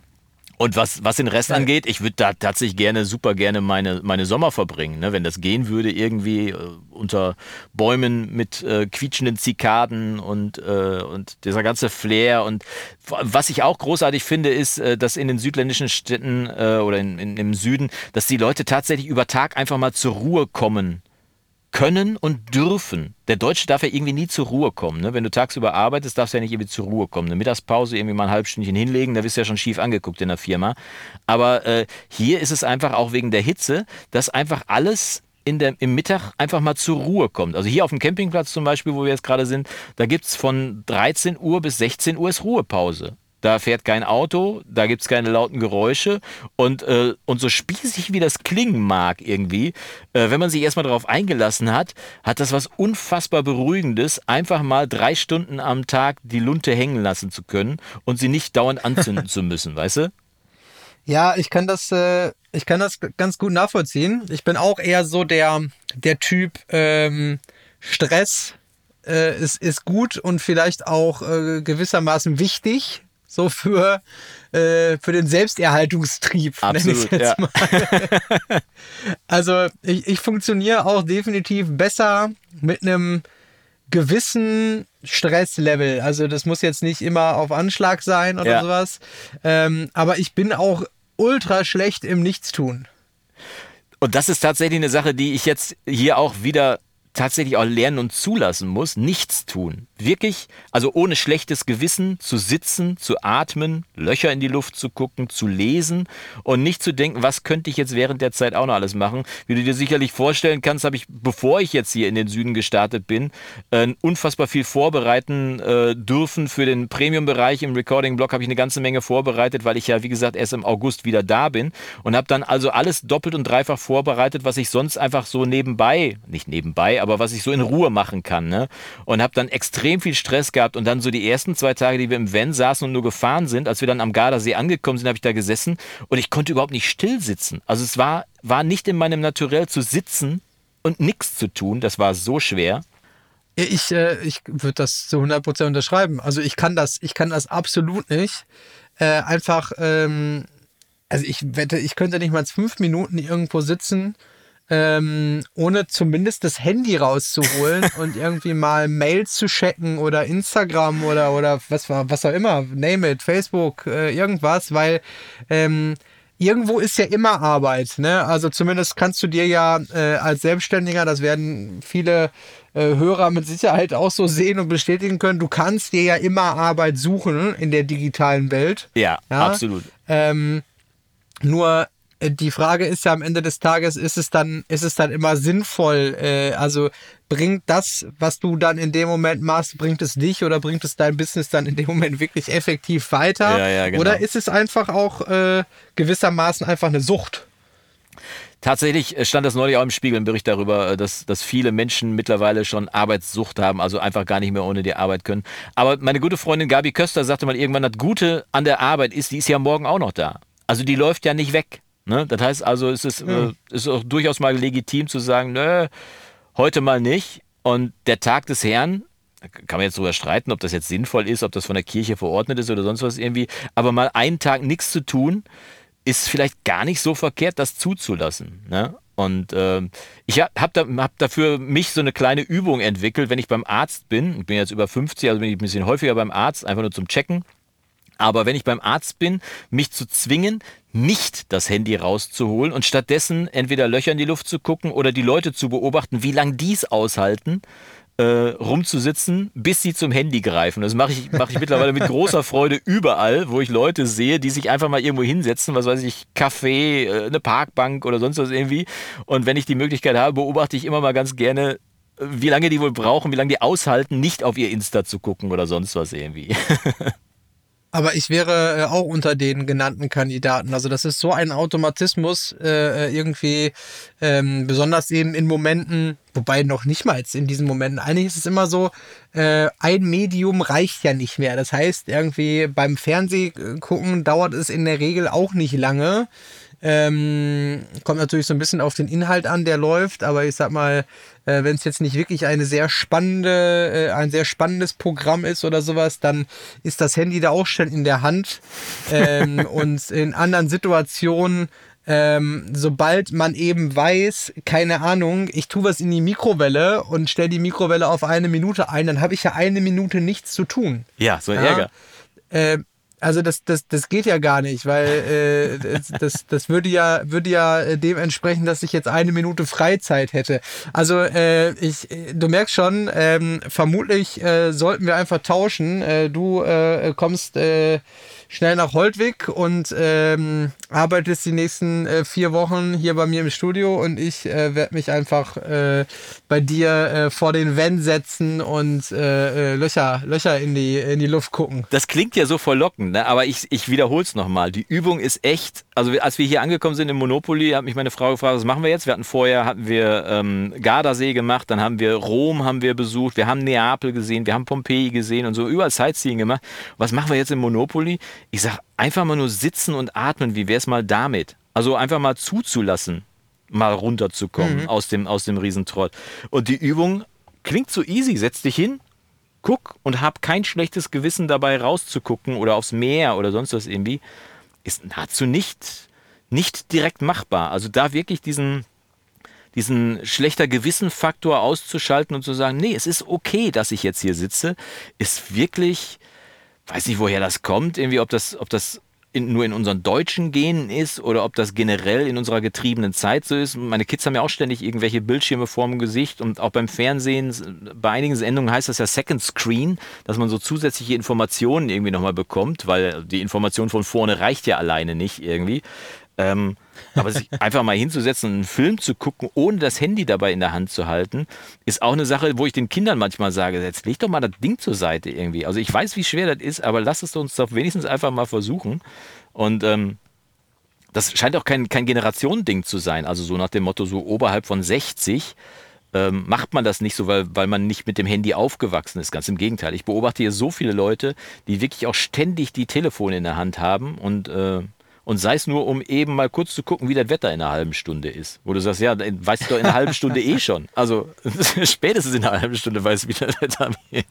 Und was, was den Rest ja. angeht, ich würde da tatsächlich gerne, super gerne meine, meine Sommer verbringen. Ne? Wenn das gehen würde, irgendwie äh, unter Bäumen mit äh, quietschenden Zikaden und, äh, und dieser ganze Flair. Und was ich auch großartig finde, ist, äh, dass in den südländischen Städten äh, oder in, in, im Süden, dass die Leute tatsächlich über Tag einfach mal zur Ruhe kommen können und dürfen. Der Deutsche darf ja irgendwie nie zur Ruhe kommen. Ne? Wenn du tagsüber arbeitest, darfst du ja nicht irgendwie zur Ruhe kommen. Eine Mittagspause irgendwie mal ein halbstündchen hinlegen, da wirst du ja schon schief angeguckt in der Firma. Aber äh, hier ist es einfach auch wegen der Hitze, dass einfach alles in der, im Mittag einfach mal zur Ruhe kommt. Also hier auf dem Campingplatz zum Beispiel, wo wir jetzt gerade sind, da gibt es von 13 Uhr bis 16 Uhr ist Ruhepause. Da fährt kein Auto, da gibt es keine lauten Geräusche. Und, äh, und so spießig wie das klingen mag irgendwie, äh, wenn man sich erstmal darauf eingelassen hat, hat das was unfassbar Beruhigendes, einfach mal drei Stunden am Tag die Lunte hängen lassen zu können und sie nicht dauernd anzünden zu müssen, weißt du? Ja, ich kann das, äh, ich kann das ganz gut nachvollziehen. Ich bin auch eher so der, der Typ ähm, Stress äh, ist, gut und vielleicht auch äh, gewissermaßen wichtig so für, äh, für den Selbsterhaltungstrieb. Absolut, ja. also ich, ich funktioniere auch definitiv besser mit einem gewissen Stresslevel. Also das muss jetzt nicht immer auf Anschlag sein oder ja. sowas. Ähm, aber ich bin auch ultra schlecht im Nichtstun. Und das ist tatsächlich eine Sache, die ich jetzt hier auch wieder tatsächlich auch lernen und zulassen muss, nichts tun. Wirklich, also ohne schlechtes Gewissen zu sitzen, zu atmen, Löcher in die Luft zu gucken, zu lesen und nicht zu denken, was könnte ich jetzt während der Zeit auch noch alles machen. Wie du dir sicherlich vorstellen kannst, habe ich, bevor ich jetzt hier in den Süden gestartet bin, äh, unfassbar viel vorbereiten äh, dürfen. Für den Premium-Bereich im Recording-Blog habe ich eine ganze Menge vorbereitet, weil ich ja, wie gesagt, erst im August wieder da bin und habe dann also alles doppelt und dreifach vorbereitet, was ich sonst einfach so nebenbei, nicht nebenbei, aber was ich so in Ruhe machen kann. Ne? Und habe dann extrem viel Stress gehabt und dann so die ersten zwei Tage, die wir im Van saßen und nur gefahren sind, als wir dann am Gardasee angekommen sind, habe ich da gesessen und ich konnte überhaupt nicht still sitzen. Also es war, war nicht in meinem Naturell zu sitzen und nichts zu tun. Das war so schwer. Ich, äh, ich würde das zu 100% unterschreiben. Also ich kann das, ich kann das absolut nicht. Äh, einfach, ähm, also ich wette, ich könnte nicht mal fünf Minuten irgendwo sitzen ähm, ohne zumindest das Handy rauszuholen und irgendwie mal Mails zu checken oder Instagram oder, oder was, was auch immer, name it, Facebook, äh, irgendwas, weil ähm, irgendwo ist ja immer Arbeit. Ne? Also zumindest kannst du dir ja äh, als Selbstständiger, das werden viele äh, Hörer mit Sicherheit auch so sehen und bestätigen können, du kannst dir ja immer Arbeit suchen in der digitalen Welt. Ja, ja? absolut. Ähm, nur die Frage ist ja am Ende des Tages, ist es dann, ist es dann immer sinnvoll? Äh, also bringt das, was du dann in dem Moment machst, bringt es dich oder bringt es dein Business dann in dem Moment wirklich effektiv weiter? Ja, ja, genau. Oder ist es einfach auch äh, gewissermaßen einfach eine Sucht? Tatsächlich stand das neulich auch im Spiegel im Bericht darüber, äh, dass, dass viele Menschen mittlerweile schon Arbeitssucht haben, also einfach gar nicht mehr ohne die Arbeit können. Aber meine gute Freundin Gabi Köster sagte mal irgendwann, das Gute an der Arbeit ist, die ist ja morgen auch noch da. Also die läuft ja nicht weg. Ne? Das heißt also, es ist, mhm. äh, ist auch durchaus mal legitim zu sagen, nö, heute mal nicht. Und der Tag des Herrn, kann man jetzt darüber streiten, ob das jetzt sinnvoll ist, ob das von der Kirche verordnet ist oder sonst was irgendwie, aber mal einen Tag nichts zu tun, ist vielleicht gar nicht so verkehrt, das zuzulassen. Ne? Und äh, ich habe da, hab dafür mich so eine kleine Übung entwickelt, wenn ich beim Arzt bin. Ich bin jetzt über 50, also bin ich ein bisschen häufiger beim Arzt, einfach nur zum Checken. Aber wenn ich beim Arzt bin, mich zu zwingen, nicht das Handy rauszuholen und stattdessen entweder Löcher in die Luft zu gucken oder die Leute zu beobachten, wie lange dies aushalten, äh, rumzusitzen, bis sie zum Handy greifen. Das mache ich, mach ich mittlerweile mit großer Freude überall, wo ich Leute sehe, die sich einfach mal irgendwo hinsetzen, was weiß ich, Café, äh, eine Parkbank oder sonst was irgendwie. Und wenn ich die Möglichkeit habe, beobachte ich immer mal ganz gerne, wie lange die wohl brauchen, wie lange die aushalten, nicht auf ihr Insta zu gucken oder sonst was irgendwie. Aber ich wäre äh, auch unter den genannten Kandidaten. Also das ist so ein Automatismus äh, äh, irgendwie, ähm, besonders eben in Momenten, wobei noch nicht mal in diesen Momenten. Eigentlich ist es immer so, äh, ein Medium reicht ja nicht mehr. Das heißt, irgendwie beim Fernsehgucken dauert es in der Regel auch nicht lange. Ähm, kommt natürlich so ein bisschen auf den Inhalt an, der läuft, aber ich sag mal, äh, wenn es jetzt nicht wirklich eine sehr spannende, äh, ein sehr spannendes Programm ist oder sowas, dann ist das Handy da auch schon in der Hand. Ähm, und in anderen Situationen ähm, sobald man eben weiß, keine Ahnung, ich tue was in die Mikrowelle und stelle die Mikrowelle auf eine Minute ein, dann habe ich ja eine Minute nichts zu tun. Ja, so ein ja? Ärger. Äh, also das, das, das geht ja gar nicht, weil äh, das, das, das würde ja, würde ja äh, dementsprechend, dass ich jetzt eine Minute Freizeit hätte. Also äh, ich, du merkst schon, ähm, vermutlich äh, sollten wir einfach tauschen. Äh, du äh, kommst äh, schnell nach Holtwig und ähm, arbeitest die nächsten äh, vier Wochen hier bei mir im Studio und ich äh, werde mich einfach äh, bei dir äh, vor den Van setzen und äh, äh, Löcher, Löcher in, die, in die Luft gucken. Das klingt ja so verlockend, ne? aber ich, ich wiederhole es nochmal. Die Übung ist echt, also als wir hier angekommen sind im Monopoly, hat mich meine Frau gefragt, was machen wir jetzt? Wir hatten vorher, hatten wir ähm, Gardasee gemacht, dann haben wir Rom haben wir besucht, wir haben Neapel gesehen, wir haben Pompeji gesehen und so überall Sightseeing gemacht. Was machen wir jetzt im Monopoly? Ich sage, einfach mal nur sitzen und atmen, wie wäre es mal damit? Also einfach mal zuzulassen, mal runterzukommen mhm. aus dem, aus dem Riesentrott. Und die Übung klingt so easy. Setz dich hin, guck und hab kein schlechtes Gewissen dabei rauszugucken oder aufs Meer oder sonst was irgendwie. Ist nahezu nicht, nicht direkt machbar. Also da wirklich diesen, diesen schlechter Gewissenfaktor auszuschalten und zu sagen, nee, es ist okay, dass ich jetzt hier sitze, ist wirklich weiß nicht, woher das kommt, irgendwie, ob das, ob das in, nur in unseren deutschen Genen ist oder ob das generell in unserer getriebenen Zeit so ist. Meine Kids haben ja auch ständig irgendwelche Bildschirme vorm Gesicht und auch beim Fernsehen, bei einigen Sendungen heißt das ja Second Screen, dass man so zusätzliche Informationen irgendwie nochmal bekommt, weil die Information von vorne reicht ja alleine nicht irgendwie. Ähm, aber sich einfach mal hinzusetzen und einen Film zu gucken, ohne das Handy dabei in der Hand zu halten, ist auch eine Sache, wo ich den Kindern manchmal sage, jetzt leg doch mal das Ding zur Seite irgendwie. Also ich weiß, wie schwer das ist, aber lass es uns doch wenigstens einfach mal versuchen. Und ähm, das scheint auch kein, kein Generationending zu sein. Also so nach dem Motto, so oberhalb von 60 ähm, macht man das nicht so, weil, weil man nicht mit dem Handy aufgewachsen ist. Ganz im Gegenteil. Ich beobachte hier so viele Leute, die wirklich auch ständig die Telefone in der Hand haben und äh, und sei es nur, um eben mal kurz zu gucken, wie das Wetter in einer halben Stunde ist. Wo du sagst, ja, weißt du doch in einer halben Stunde eh schon. Also spätestens in einer halben Stunde weißt du, wie das Wetter wird.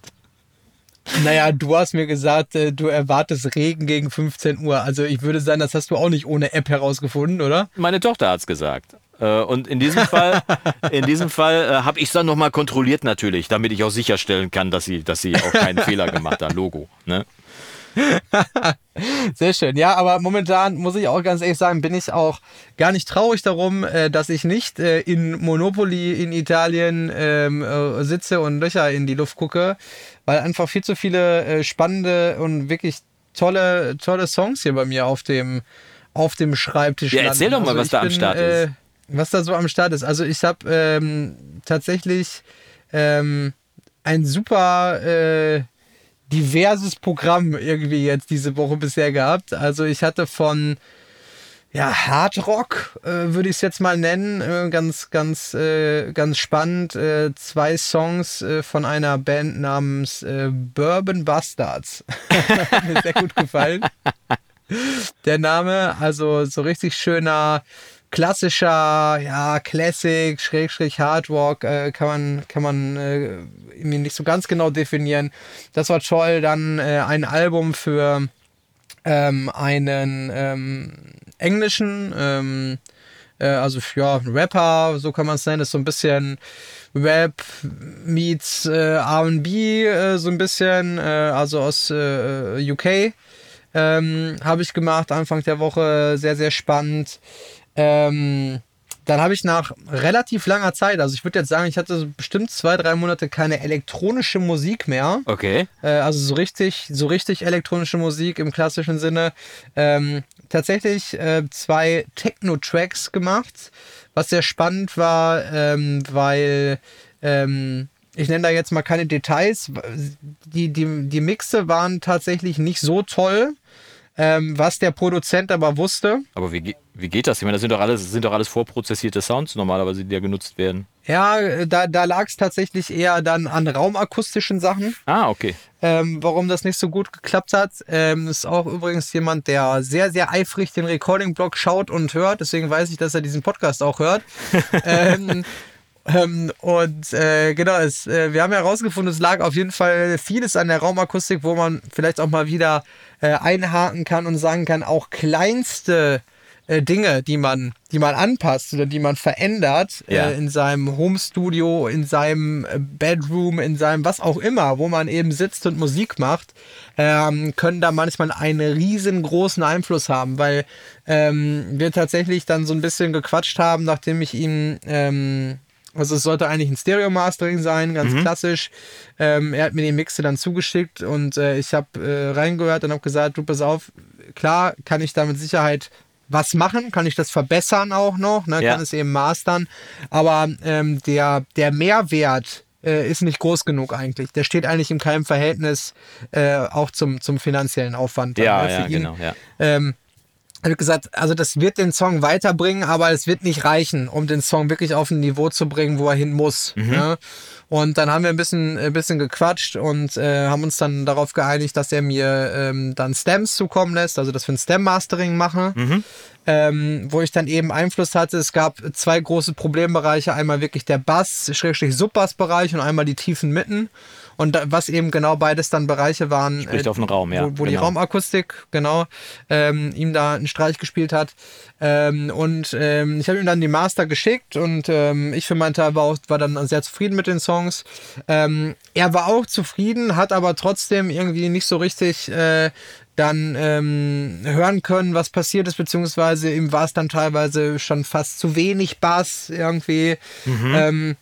Naja, du hast mir gesagt, äh, du erwartest Regen gegen 15 Uhr. Also ich würde sagen, das hast du auch nicht ohne App herausgefunden, oder? Meine Tochter hat es gesagt. Äh, und in diesem Fall, in diesem Fall äh, habe ich es dann nochmal kontrolliert natürlich, damit ich auch sicherstellen kann, dass sie, dass sie auch keinen Fehler gemacht hat. Logo. Ne? Sehr schön. Ja, aber momentan muss ich auch ganz ehrlich sagen, bin ich auch gar nicht traurig darum, äh, dass ich nicht äh, in Monopoly in Italien ähm, äh, sitze und Löcher in die Luft gucke, weil einfach viel zu viele spannende und wirklich tolle, tolle Songs hier bei mir auf dem, auf dem Schreibtisch Ja, erzähl doch mal, Also was da am bin, Start äh, ist. Was da so am Start ist. Also ich habe ähm, tatsächlich ähm, ein super äh, diverses Programm irgendwie jetzt diese Woche bisher gehabt. Also ich hatte von ja, Hard Rock, äh, würde ich es jetzt mal nennen. Äh, ganz, ganz, äh, ganz spannend. Äh, zwei Songs äh, von einer Band namens äh, Bourbon Bastards. Mir sehr gut gefallen. Der Name, also so richtig schöner, klassischer, ja, Classic, Schrägstrich, Hard Rock, äh, kann man, kann man äh, irgendwie nicht so ganz genau definieren. Das war toll. Dann äh, ein Album für ähm, einen ähm, englischen, ähm, äh, also ja, Rapper, so kann man es nennen, ist so ein bisschen Rap meets äh, RB, äh, so ein bisschen, äh, also aus äh, UK. Ähm, habe ich gemacht Anfang der Woche, sehr, sehr spannend. Ähm, dann habe ich nach relativ langer Zeit, also ich würde jetzt sagen, ich hatte bestimmt zwei, drei Monate keine elektronische Musik mehr. Okay. Äh, also so richtig, so richtig elektronische Musik im klassischen Sinne. Ähm, tatsächlich äh, zwei Techno-Tracks gemacht, was sehr spannend war, ähm, weil ähm, ich nenne da jetzt mal keine Details. Die, die, die Mixe waren tatsächlich nicht so toll, ähm, was der Produzent aber wusste. Aber wie, wie geht das? Ich meine, das sind doch alles, sind doch alles vorprozessierte Sounds normalerweise, die ja genutzt werden. Ja, da, da lag es tatsächlich eher dann an raumakustischen Sachen. Ah, okay. ähm, warum das nicht so gut geklappt hat. Ähm, ist auch übrigens jemand, der sehr, sehr eifrig den Recording-Blog schaut und hört. Deswegen weiß ich, dass er diesen Podcast auch hört. ähm, ähm, und äh, genau, es, äh, wir haben herausgefunden, es lag auf jeden Fall vieles an der Raumakustik, wo man vielleicht auch mal wieder äh, einhaken kann und sagen kann, auch kleinste äh, Dinge, die man, die man anpasst oder die man verändert Ja. äh, in seinem Homestudio, in seinem äh, Bedroom, in seinem was auch immer, wo man eben sitzt und Musik macht, ähm, können da manchmal einen riesengroßen Einfluss haben, weil ähm, wir tatsächlich dann so ein bisschen gequatscht haben, nachdem ich ihm ähm, also es sollte eigentlich ein Stereo-Mastering sein, ganz klassisch. Ähm, er hat mir die Mixe dann zugeschickt und äh, ich habe äh, reingehört und habe gesagt, du pass auf, klar kann ich da mit Sicherheit was machen, kann ich das verbessern auch noch, ne, Ja. kann es eben mastern, aber ähm, der, der Mehrwert äh, ist nicht groß genug eigentlich. Der steht eigentlich in keinem Verhältnis äh, auch zum, zum finanziellen Aufwand. dann, Ja, ne, ja, ihn. genau, ja. Ähm, ich habe gesagt, also das wird den Song weiterbringen, aber es wird nicht reichen, um den Song wirklich auf ein Niveau zu bringen, wo er hin muss. Ne? Und dann haben wir ein bisschen, ein bisschen gequatscht und äh, haben uns dann darauf geeinigt, dass er mir ähm, dann Stems zukommen lässt, also dass wir ein Stem-Mastering machen, ähm, wo ich dann eben Einfluss hatte. Es gab zwei große Problembereiche, einmal wirklich der Bass, Schrägstrich Subbass-Bereich und einmal die tiefen Mitten. Und was eben genau beides dann Bereiche waren, äh, Spricht auf den Raum, ja, wo, wo die genau. Raumakustik, genau, ähm, ihm da einen Streich gespielt hat. Ähm, und ähm, ich habe ihm dann die Master geschickt und ähm, ich für meinen Teil war, auch, war dann sehr zufrieden mit den Songs. Ähm, er war auch zufrieden, hat aber trotzdem irgendwie nicht so richtig äh, dann ähm, hören können, was passiert ist, beziehungsweise ihm war es dann teilweise schon fast zu wenig Bass irgendwie. Ähm,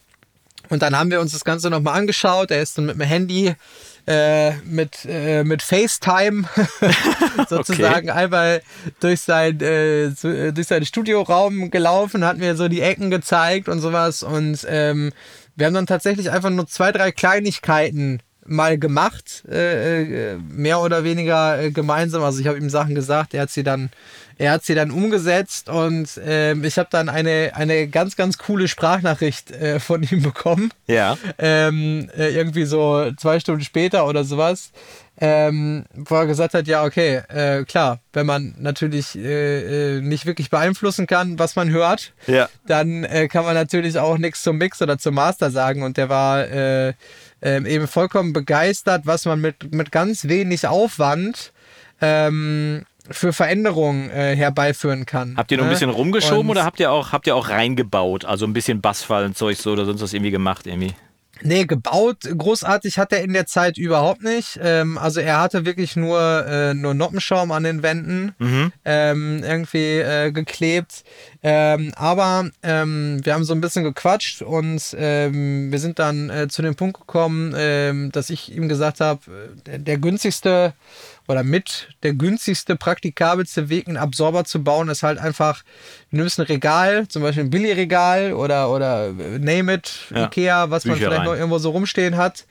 und dann haben wir uns das Ganze nochmal angeschaut. Er ist dann mit dem Handy, äh, mit, äh, mit FaceTime sozusagen einmal durch, sein, äh, äh, durch seinen Studioraum gelaufen, hat mir so die Ecken gezeigt und sowas. Und ähm, wir haben dann tatsächlich einfach nur zwei, drei Kleinigkeiten mal gemacht, äh, äh, mehr oder weniger gemeinsam. Also ich habe ihm Sachen gesagt, er hat sie dann, er hat sie dann umgesetzt und ähm, ich habe dann eine, eine ganz, ganz coole Sprachnachricht äh, von ihm bekommen. Ja. Ähm, äh, irgendwie so zwei Stunden später oder sowas. Ähm, wo er gesagt hat, ja, okay, äh, klar, wenn man natürlich äh, äh, nicht wirklich beeinflussen kann, was man hört, Ja. dann äh, kann man natürlich auch nichts zum Mix oder zum Master sagen. Und der war äh, ähm, eben vollkommen begeistert, was man mit, mit ganz wenig Aufwand ähm, für Veränderungen äh, herbeiführen kann. Habt ihr noch ein ne? bisschen rumgeschoben Und- oder habt ihr auch, habt ihr auch reingebaut? Also ein bisschen Bassfallen, Zeug so oder sonst was irgendwie gemacht irgendwie? Nee, gebaut großartig hat er in der Zeit überhaupt nicht. Ähm, also er hatte wirklich nur, äh, nur Noppenschaum an den Wänden ähm, irgendwie äh, geklebt. Ähm, aber ähm, wir haben so ein bisschen gequatscht und ähm, wir sind dann äh, zu dem Punkt gekommen, ähm, dass ich ihm gesagt habe, der, der günstigste oder mit der günstigste, praktikabelste Weg, einen Absorber zu bauen, ist halt einfach, du nimmst ein Regal, zum Beispiel ein Billy-Regal oder, oder äh, Name it, Ja. Ikea, was man Bücher vielleicht rein. noch irgendwo so rumstehen hat.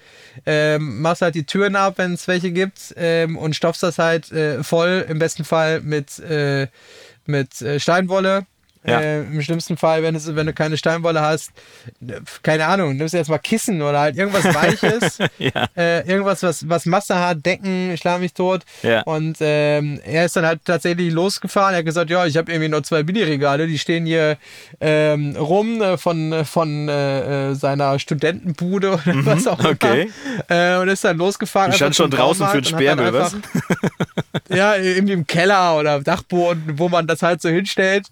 Ähm, machst halt die Türen ab, wenn es welche gibt ähm, und stopfst das halt äh, voll, im besten Fall mit, äh, mit äh, Steinwolle. Ja. Äh, Im schlimmsten Fall, wenn, es, wenn du keine Steinwolle hast, keine Ahnung, nimmst du jetzt mal Kissen oder halt irgendwas Weiches, Ja. äh, irgendwas, was, was Masse hat, Decken, schlag mich tot. Ja. Und ähm, er ist dann halt tatsächlich losgefahren. Er hat gesagt, ja, ich habe irgendwie nur zwei Billigregale, die stehen hier ähm, rum äh, von, von äh, äh, seiner Studentenbude oder was auch immer. Mhm, okay. Äh, und ist dann losgefahren. Die stand schon draußen für den Sperrmüll, was? ja, irgendwie im Keller oder Dachboden, wo man das halt so hinstellt.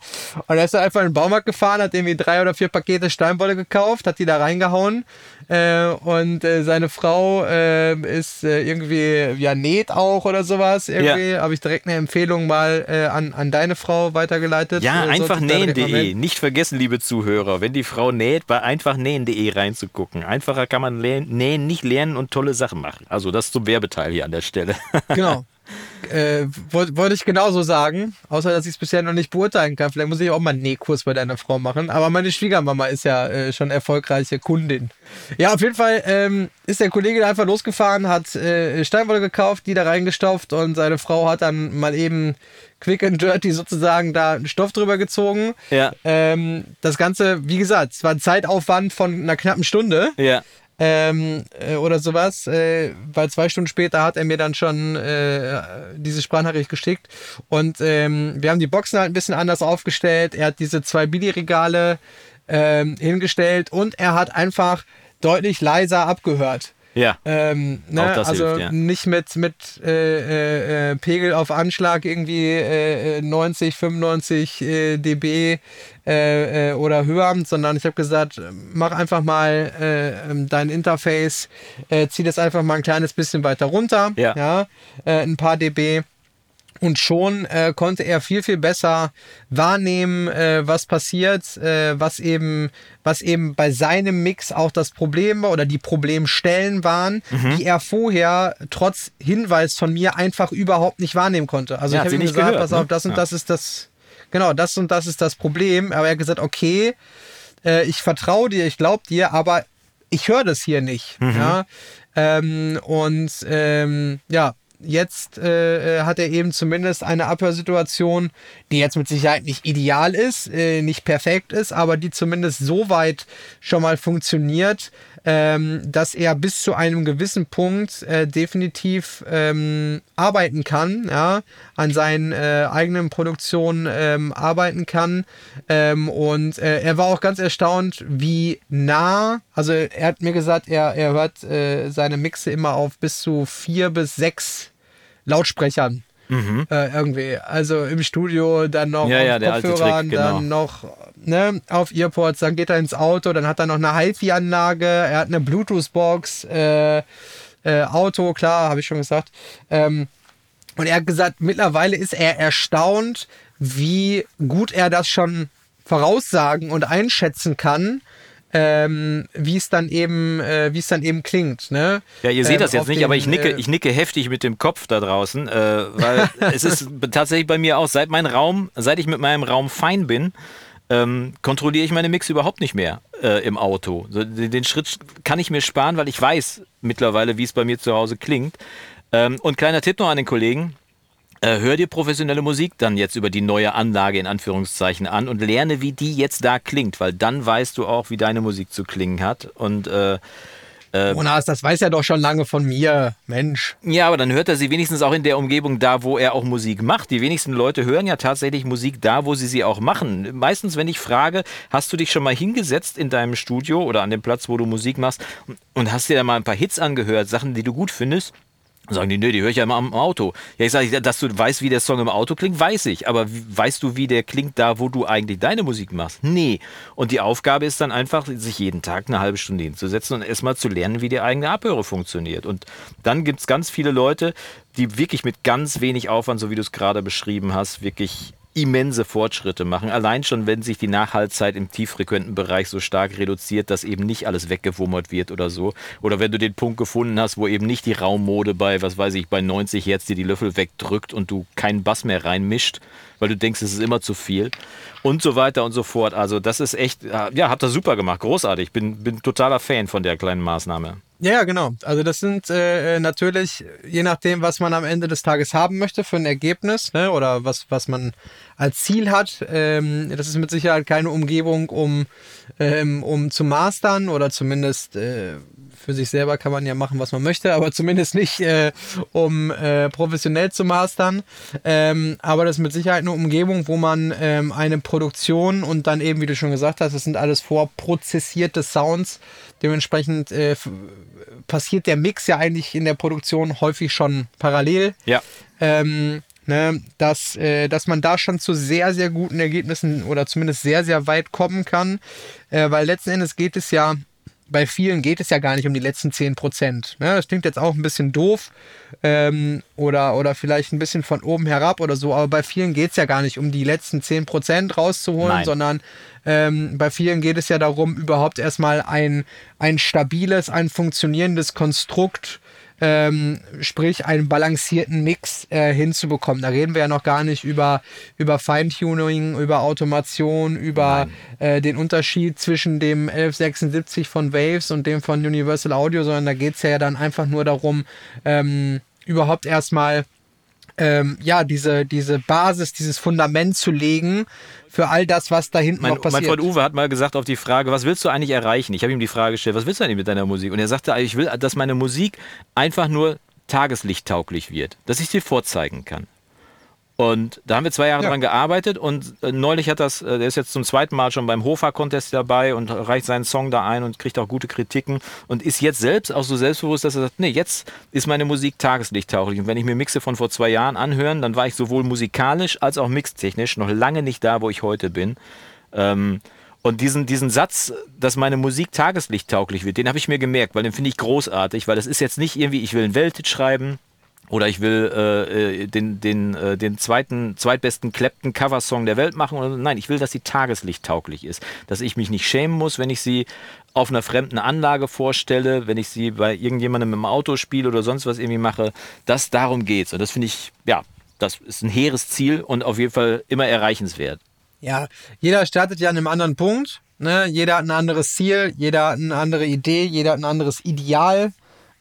Und er ist dann einfach in den Baumarkt gefahren, hat irgendwie drei oder vier Pakete Steinwolle gekauft, hat die da reingehauen. Äh, und äh, seine Frau äh, ist äh, irgendwie, ja, näht auch oder sowas. Irgendwie habe ich direkt eine Empfehlung mal äh, an, an deine Frau weitergeleitet. Ja, Äh, einfach nähen.de. Nicht vergessen, liebe Zuhörer, wenn die Frau näht, bei einfachnähen.de reinzugucken. Einfacher kann man nähen, nicht lernen und tolle Sachen machen. Also das zum Werbeteil hier an der Stelle. Genau. Äh, Wollte wollte ich genauso sagen, außer dass ich es bisher noch nicht beurteilen kann. Vielleicht muss ich auch mal einen Nähkurs bei deiner Frau machen. Aber meine Schwiegermama ist ja äh, schon erfolgreiche Kundin. Ja, auf jeden Fall ähm, ist der Kollege da einfach losgefahren, hat äh, Steinwolle gekauft, die da reingestopft und seine Frau hat dann mal eben quick and dirty sozusagen da einen Stoff drüber gezogen. Ja. Ähm, das Ganze, wie gesagt, es war ein Zeitaufwand von einer knappen Stunde Ja. Ähm, äh, oder sowas, äh, weil zwei Stunden später hat er mir dann schon äh, diese Sprachnachricht geschickt und ähm, wir haben die Boxen halt ein bisschen anders aufgestellt. Er hat diese zwei Billy-Regale ähm, hingestellt und er hat einfach deutlich leiser abgehört. Ja. Ähm, ne? Auch das also hilft, ja. nicht mit, mit äh, äh, äh, Pegel auf Anschlag irgendwie äh, äh, 90, 95 äh, dB äh, äh, oder höher, sondern ich habe gesagt, mach einfach mal äh, ähm, dein Interface, zieh das einfach mal ein kleines bisschen weiter runter, Ja. äh, ein paar dB. Und schon äh, konnte er viel, viel besser wahrnehmen, äh, was passiert, äh, was eben, was eben bei seinem Mix auch das Problem war oder die Problemstellen waren, Mhm. die er vorher trotz Hinweis von mir einfach überhaupt nicht wahrnehmen konnte. Also Ja, ich hat habe ihm nicht gesagt, gehört, pass auf, ne? das und Ja. das ist das, genau, das und das ist das Problem. Aber er hat gesagt, okay, äh, ich vertraue dir, ich glaube dir, aber ich höre das hier nicht. Mhm. Ja? Ähm, und ähm, ja, jetzt äh, äh, hat er eben zumindest eine Abhörsituation, die jetzt mit Sicherheit nicht ideal ist, äh, nicht perfekt ist, aber die zumindest so weit schon mal funktioniert, ähm, dass er bis zu einem gewissen Punkt äh, definitiv ähm, arbeiten kann, ja, an seinen äh, eigenen Produktionen ähm, arbeiten kann. Ähm, und äh, er war auch ganz erstaunt, wie nah, also er hat mir gesagt, er, er hört äh, seine Mixe immer auf bis zu vier bis sechs Lautsprechern. Äh, irgendwie. Also im Studio, dann noch Mhm. Ja, auf ja, Kopfhörern, Trick, genau. dann noch ne, auf Earpods, dann geht er ins Auto, dann hat er noch eine HiFi-Anlage, er hat eine Bluetooth-Box, äh, äh, Auto, klar, habe ich schon gesagt. Ähm, und er hat gesagt, mittlerweile ist er erstaunt, wie gut er das schon voraussagen und einschätzen kann, ähm, wie es dann eben, äh, wie es dann eben klingt. Ne? Ja, ihr seht Ähm, das jetzt nicht, den, aber ich nicke, äh, ich nicke heftig mit dem Kopf da draußen, äh, weil es ist tatsächlich bei mir auch, seit mein Raum, seit ich mit meinem Raum fein bin, ähm, kontrolliere ich meine Mix überhaupt nicht mehr äh, im Auto. So, den, Schritt kann ich mir sparen, weil ich weiß mittlerweile, wie es bei mir zu Hause klingt. Ähm, und kleiner Tipp noch an den Kollegen. Äh, hör dir professionelle Musik dann jetzt über die neue Anlage in Anführungszeichen an und lerne, wie die jetzt da klingt, weil dann weißt du auch, wie deine Musik zu klingen hat. Und äh, Jonas, das weiß er doch schon lange von mir. Mensch. Ja, aber dann hört er sie wenigstens auch in der Umgebung da, wo er auch Musik macht. Die wenigsten Leute hören ja tatsächlich Musik da, wo sie sie auch machen. Meistens, wenn ich frage, hast du dich schon mal hingesetzt in deinem Studio oder an dem Platz, wo du Musik machst und hast dir da mal ein paar Hits angehört, Sachen, die du gut findest? Sagen die, nö, die höre ich ja immer am Auto. Ja, ich sage, dass du weißt, wie der Song im Auto klingt, weiß ich. Aber weißt du, wie der klingt da, wo du eigentlich deine Musik machst? Nee. Und die Aufgabe ist dann einfach, sich jeden Tag eine halbe Stunde hinzusetzen und erstmal zu lernen, wie die eigene Abhöre funktioniert. Und dann gibt es ganz viele Leute, die wirklich mit ganz wenig Aufwand, so wie du es gerade beschrieben hast, wirklich immense Fortschritte machen. Allein schon, wenn sich die Nachhaltzeit im tieffrequenten Bereich so stark reduziert, dass eben nicht alles weggewummert wird oder so. Oder wenn du den Punkt gefunden hast, wo eben nicht die Raummode bei, was weiß ich, bei 90 Hertz dir die Löffel wegdrückt und du keinen Bass mehr reinmischt, weil du denkst, es ist immer zu viel. Und so weiter und so fort. Also das ist echt, ja, hat das super gemacht. Großartig. Bin, bin totaler Fan von der kleinen Maßnahme. Ja, genau. Also das sind äh, äh, natürlich, je nachdem, was man am Ende des Tages haben möchte für ein Ergebnis, ne, oder was, was man als Ziel hat. Ähm, das ist mit Sicherheit keine Umgebung, um, ähm, um zu mastern oder zumindest äh, für sich selber kann man ja machen, was man möchte, aber zumindest nicht, äh, um äh, professionell zu mastern. Ähm, aber das ist mit Sicherheit eine Umgebung, wo man ähm, eine Produktion und dann eben, wie du schon gesagt hast, das sind alles vorprozessierte Sounds, Dementsprechend äh, passiert der Mix ja eigentlich in der Produktion häufig schon parallel. Ja. Ähm, ne, dass, äh, dass man da schon zu sehr, sehr guten Ergebnissen oder zumindest sehr, sehr weit kommen kann. Äh, weil letzten Endes geht es ja bei vielen geht es ja gar nicht um die letzten 10 Prozent. Ne? Das klingt jetzt auch ein bisschen doof ähm, oder, oder vielleicht ein bisschen von oben herab oder so, aber bei vielen geht es ja gar nicht um die letzten 10 Prozent rauszuholen, Nein. sondern ähm, bei vielen geht es ja darum, überhaupt erstmal ein, ein stabiles, ein funktionierendes Konstrukt ähm, sprich einen balancierten Mix äh, hinzubekommen. Da reden wir ja noch gar nicht über, über Feintuning, über Automation, über äh, den Unterschied zwischen dem 1176 von Waves und dem von Universal Audio, sondern da geht es ja dann einfach nur darum, ähm, überhaupt erstmal ähm, ja, diese, diese Basis, dieses Fundament zu legen für all das, was da hinten mein, noch passiert. Mein Freund Uwe hat mal gesagt auf die Frage, was willst du eigentlich erreichen? Ich habe ihm die Frage gestellt, was willst du eigentlich mit deiner Musik? Und er sagte, ich will, dass meine Musik einfach nur tageslichttauglich wird, dass ich sie vorzeigen kann. Und da haben wir zwei Jahre ja. dran gearbeitet und äh, neulich hat das, äh, der ist jetzt zum zweiten Mal schon beim Hofa-Contest dabei und reicht seinen Song da ein und kriegt auch gute Kritiken und ist jetzt selbst auch so selbstbewusst, dass er sagt, nee, jetzt ist meine Musik tageslichttauglich. Und wenn ich mir Mixe von vor zwei Jahren anhören, dann war ich sowohl musikalisch als auch mixtechnisch noch lange nicht da, wo ich heute bin. Ähm, und diesen, diesen Satz, dass meine Musik tageslichttauglich wird, den habe ich mir gemerkt, weil den finde ich großartig, weil das ist jetzt nicht irgendwie, ich will ein Welthit schreiben oder ich will äh, äh, den, den, äh, den zweiten, zweitbesten Clapton Coversong der Welt machen. Nein, ich will, dass sie tageslichttauglich ist. Dass ich mich nicht schämen muss, wenn ich sie auf einer fremden Anlage vorstelle, wenn ich sie bei irgendjemandem im Auto spiele oder sonst was irgendwie mache. Das darum geht's. Und das finde ich, ja, das ist ein hehres Ziel und auf jeden Fall immer erreichenswert. Ja, jeder startet ja an einem anderen Punkt. Ne? Jeder hat ein anderes Ziel, jeder hat eine andere Idee, jeder hat ein anderes Ideal.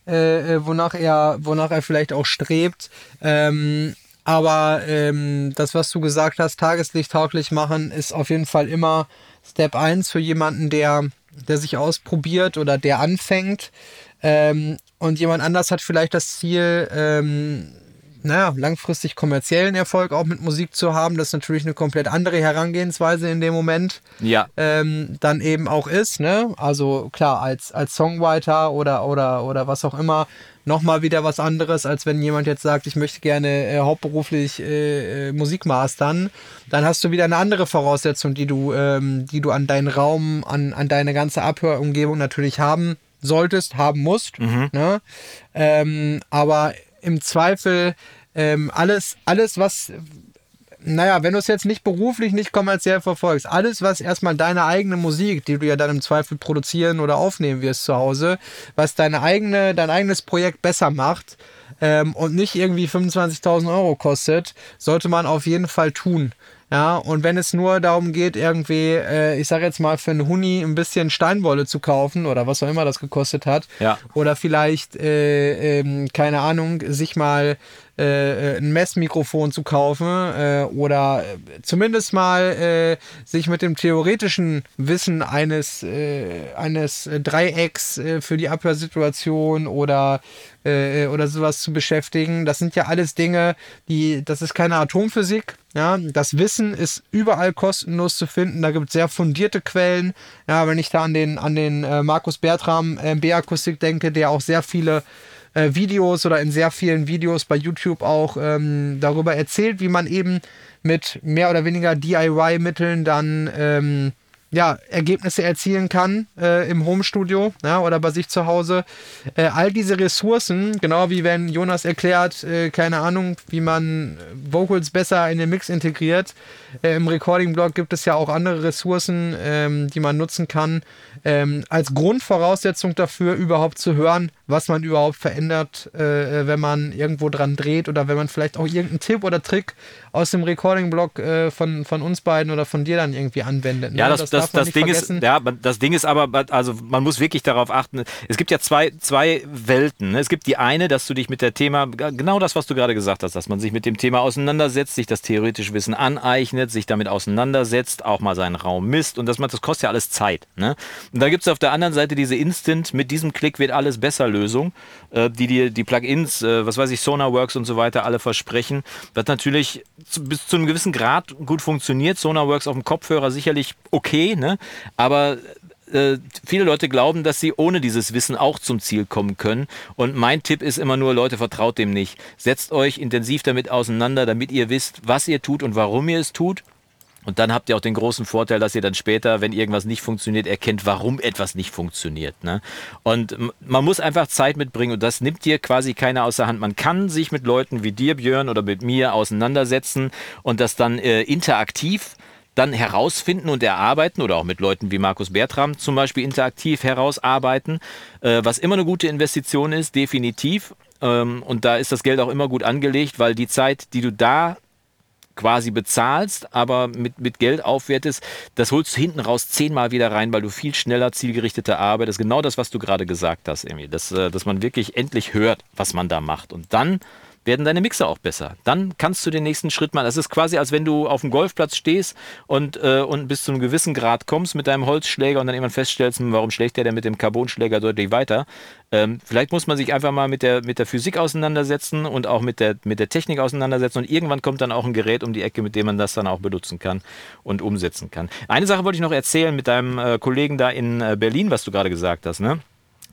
Äh, äh, wonach, er, wonach er vielleicht auch strebt. Ähm, aber ähm, das, was du gesagt hast, Tageslicht tauglich machen, ist auf jeden Fall immer Step 1 für jemanden, der, der sich ausprobiert oder der anfängt. Ähm, und jemand anders hat vielleicht das Ziel, ähm, naja, langfristig kommerziellen Erfolg auch mit Musik zu haben, das ist natürlich eine komplett andere Herangehensweise in dem Moment ja. ähm, dann eben auch ist. Ne? Also klar, als, als Songwriter oder, oder, oder was auch immer, nochmal wieder was anderes, als wenn jemand jetzt sagt, ich möchte gerne äh, hauptberuflich äh, äh, Musik mastern. Dann hast du wieder eine andere Voraussetzung, die du, ähm, die du an deinen Raum, an, an deine ganze Abhörumgebung natürlich haben solltest, haben musst. Mhm. Ne? Ähm, aber im Zweifel ähm, alles, alles, was, naja, wenn du es jetzt nicht beruflich, nicht kommerziell verfolgst, alles, was erstmal deine eigene Musik, die du ja dann im Zweifel produzieren oder aufnehmen wirst zu Hause, was deine eigene, dein eigenes Projekt besser macht ähm, und nicht irgendwie 25.000 Euro kostet, sollte man auf jeden Fall tun. Ja, und wenn es nur darum geht, irgendwie, äh, ich sage jetzt mal, für einen Huni ein bisschen Steinwolle zu kaufen oder was auch immer das gekostet hat, ja. oder vielleicht, äh, äh, keine Ahnung, sich mal äh, äh, ein Messmikrofon zu kaufen äh, oder äh, zumindest mal äh, sich mit dem theoretischen Wissen eines, äh, eines Dreiecks für die Abhörsituation oder, äh, oder sowas zu beschäftigen. Das sind ja alles Dinge, die, das ist keine Atomphysik. Ja, das Wissen ist überall kostenlos zu finden. Da gibt es sehr fundierte Quellen. Ja, wenn ich da an den, an den äh, Markus Bertram äh, B-Akustik denke, der auch sehr viele äh, Videos oder in sehr vielen Videos bei YouTube auch ähm, darüber erzählt, wie man eben mit mehr oder weniger DIY-Mitteln dann ähm, ja, Ergebnisse erzielen kann äh, im Homestudio ja, oder bei sich zu Hause. Äh, all diese Ressourcen, genau wie wenn Jonas erklärt, äh, keine Ahnung, wie man Vocals besser in den Mix integriert. Äh, Im Recording-Blog gibt es ja auch andere Ressourcen, ähm, die man nutzen kann, ähm, als Grundvoraussetzung dafür, überhaupt zu hören, was man überhaupt verändert, äh, wenn man irgendwo dran dreht oder wenn man vielleicht auch irgendeinen Tipp oder Trick aus dem Recording-Blog äh, von, von uns beiden oder von dir dann irgendwie anwendet. Ne? Ja, das, das, das, das Ding ist, ja, das Ding ist aber, also man muss wirklich darauf achten, es gibt ja zwei, zwei Welten. Ne? Es gibt die eine, dass du dich mit der Thema, genau das, was du gerade gesagt hast, dass man sich mit dem Thema auseinandersetzt, sich das theoretische Wissen aneignet, sich damit auseinandersetzt, auch mal seinen Raum misst und das, das kostet ja alles Zeit. Ne? Und da gibt es auf der anderen Seite diese Instant, mit diesem Klick wird alles besser Lösung, äh, die dir die Plugins, äh, was weiß ich, Sonarworks und so weiter alle versprechen, was natürlich bis zu einem gewissen Grad gut funktioniert. Sonarworks auf dem Kopfhörer sicherlich okay, ne? aber äh, viele Leute glauben, dass sie ohne dieses Wissen auch zum Ziel kommen können. Und mein Tipp ist immer nur, Leute, vertraut dem nicht. Setzt euch intensiv damit auseinander, damit ihr wisst, was ihr tut und warum ihr es tut. Und dann habt ihr auch den großen Vorteil, dass ihr dann später, wenn irgendwas nicht funktioniert, erkennt, warum etwas nicht funktioniert. Ne? Und man muss einfach Zeit mitbringen und das nimmt dir quasi keiner aus der Hand. Man kann sich mit Leuten wie dir, Björn, oder mit mir auseinandersetzen und das dann äh, interaktiv dann herausfinden und erarbeiten oder auch mit Leuten wie Markus Bertram zum Beispiel interaktiv herausarbeiten, äh, was immer eine gute Investition ist, definitiv. Ähm, und da ist das Geld auch immer gut angelegt, weil die Zeit, die du da quasi bezahlst, aber mit, mit Geld aufwertest, das holst du hinten raus zehnmal wieder rein, weil du viel schneller zielgerichtete Arbeit, das ist genau das, was du gerade gesagt hast, Emil, dass, äh, dass man wirklich endlich hört, was man da macht. Und dann werden deine Mixer auch besser. Dann kannst du den nächsten Schritt machen. Das ist quasi, als wenn du auf dem Golfplatz stehst und, äh, und bis zu einem gewissen Grad kommst mit deinem Holzschläger und dann irgendwann feststellst, hm, warum schlägt der denn mit dem Carbonschläger deutlich weiter? Ähm, vielleicht muss man sich einfach mal mit der, mit der Physik auseinandersetzen und auch mit der, mit der Technik auseinandersetzen und irgendwann kommt dann auch ein Gerät um die Ecke, mit dem man das dann auch benutzen kann und umsetzen kann. Eine Sache wollte ich noch erzählen mit deinem äh, Kollegen da in äh, Berlin, was du gerade gesagt hast, ne?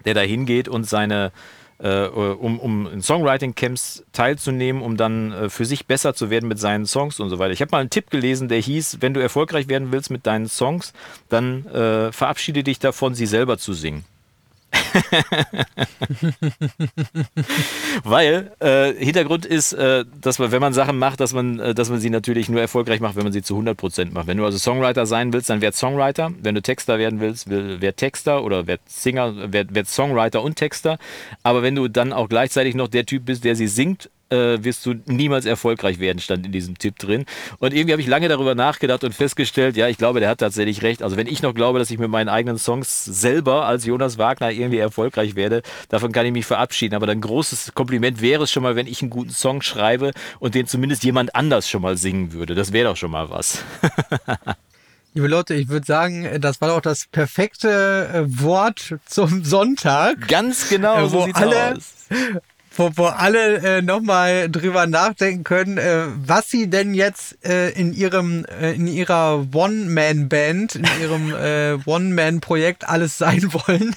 der da hingeht und seine äh, um, um in Songwriting-Camps teilzunehmen, um dann äh, für sich besser zu werden mit seinen Songs und so weiter. Ich habe mal einen Tipp gelesen, der hieß, wenn du erfolgreich werden willst mit deinen Songs, dann äh, verabschiede dich davon, sie selber zu singen. Weil äh, Hintergrund ist, äh, dass man, wenn man Sachen macht, dass man, äh, dass man sie natürlich nur erfolgreich macht, wenn man sie zu 100% macht. Wenn du also Songwriter sein willst, dann werd Songwriter. Wenn du Texter werden willst, werd Texter oder werd Singer, werd, werd Songwriter und Texter. Aber wenn du dann auch gleichzeitig noch der Typ bist, der sie singt äh, wirst du niemals erfolgreich werden, stand in diesem Tipp drin. Und irgendwie habe ich lange darüber nachgedacht und festgestellt, ja, ich glaube, der hat tatsächlich recht. Also wenn ich noch glaube, dass ich mit meinen eigenen Songs selber als Jonas Wagner irgendwie erfolgreich werde, davon kann ich mich verabschieden. Aber ein großes Kompliment wäre es schon mal, wenn ich einen guten Song schreibe und den zumindest jemand anders schon mal singen würde. Das wäre doch schon mal was. Liebe Leute, ich würde sagen, das war doch das perfekte äh, Wort zum Sonntag. Ganz genau, äh, wo so alle, aus wo, wo alle äh, nochmal drüber nachdenken können, äh, was sie denn jetzt äh, in ihrem, äh, in ihrer One-Man-Band, in ihrem äh, One-Man-Projekt alles sein wollen.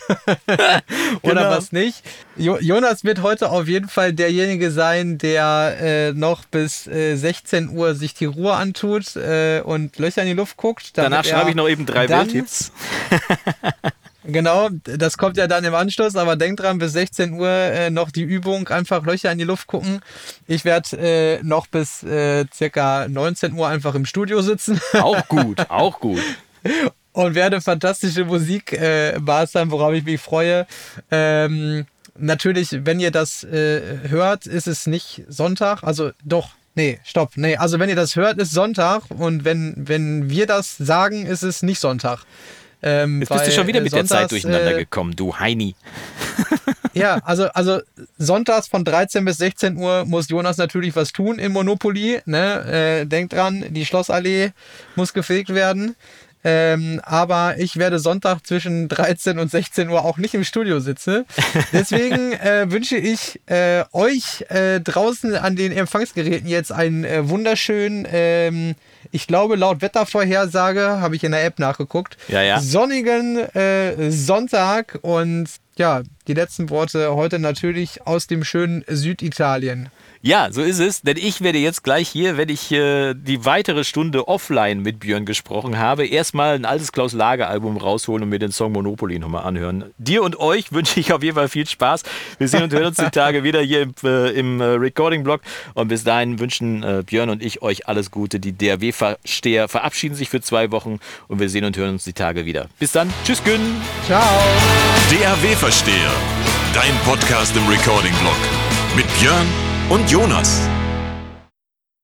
Oder genau. was nicht. Jo Jonas wird heute auf jeden Fall derjenige sein, der äh, noch bis äh, 16 Uhr sich die Ruhe antut äh, und Löcher in die Luft guckt. Danach schreibe ich noch eben drei Welttipps. Genau, das kommt ja dann im Anschluss, aber denkt dran, bis 16 Uhr äh, noch die Übung, einfach Löcher in die Luft gucken. Ich werde äh, noch bis äh, circa 19 Uhr einfach im Studio sitzen. Auch gut, auch gut. Und werde fantastische Musik äh, mastern, worauf ich mich freue. Ähm, natürlich, wenn ihr das äh, hört, ist es nicht Sonntag, also doch, Nee, stopp. Nee, also wenn ihr das hört, ist Sonntag und wenn, wenn wir das sagen, ist es nicht Sonntag. Ähm, Jetzt bist du schon wieder mit Sonntags, der Zeit durcheinander äh, gekommen, du Heini. ja, also, also sonntags von 13 bis 16 Uhr muss Jonas natürlich was tun im Monopoly. Ne? Äh, denkt dran, die Schlossallee muss gefegt werden. Ähm, aber ich werde Sonntag zwischen 13 und 16 Uhr auch nicht im Studio sitzen. Deswegen äh, wünsche ich äh, euch äh, draußen an den Empfangsgeräten jetzt einen äh, wunderschönen ähm, ich glaube, laut Wettervorhersage, habe ich in der App nachgeguckt, ja, ja. sonnigen äh, Sonntag und ja, die letzten Worte heute natürlich aus dem schönen Süditalien. Ja, so ist es, denn ich werde jetzt gleich hier, wenn ich äh, die weitere Stunde offline mit Björn gesprochen habe, erstmal ein altes Klaus Lager Album rausholen und mir den Song Monopoly nochmal anhören. Dir und euch wünsche ich auf jeden Fall viel Spaß. Wir sehen und hören uns die Tage wieder hier im, äh, im äh, Recording-Blog und bis dahin wünschen äh, Björn und ich euch alles Gute. Die DRW-Versteher verabschieden sich für zwei Wochen und wir sehen und hören uns die Tage wieder. Bis dann, tschüss Gün. Ciao. DRW-Versteher, dein Podcast im Recording-Blog mit Björn und Jonas.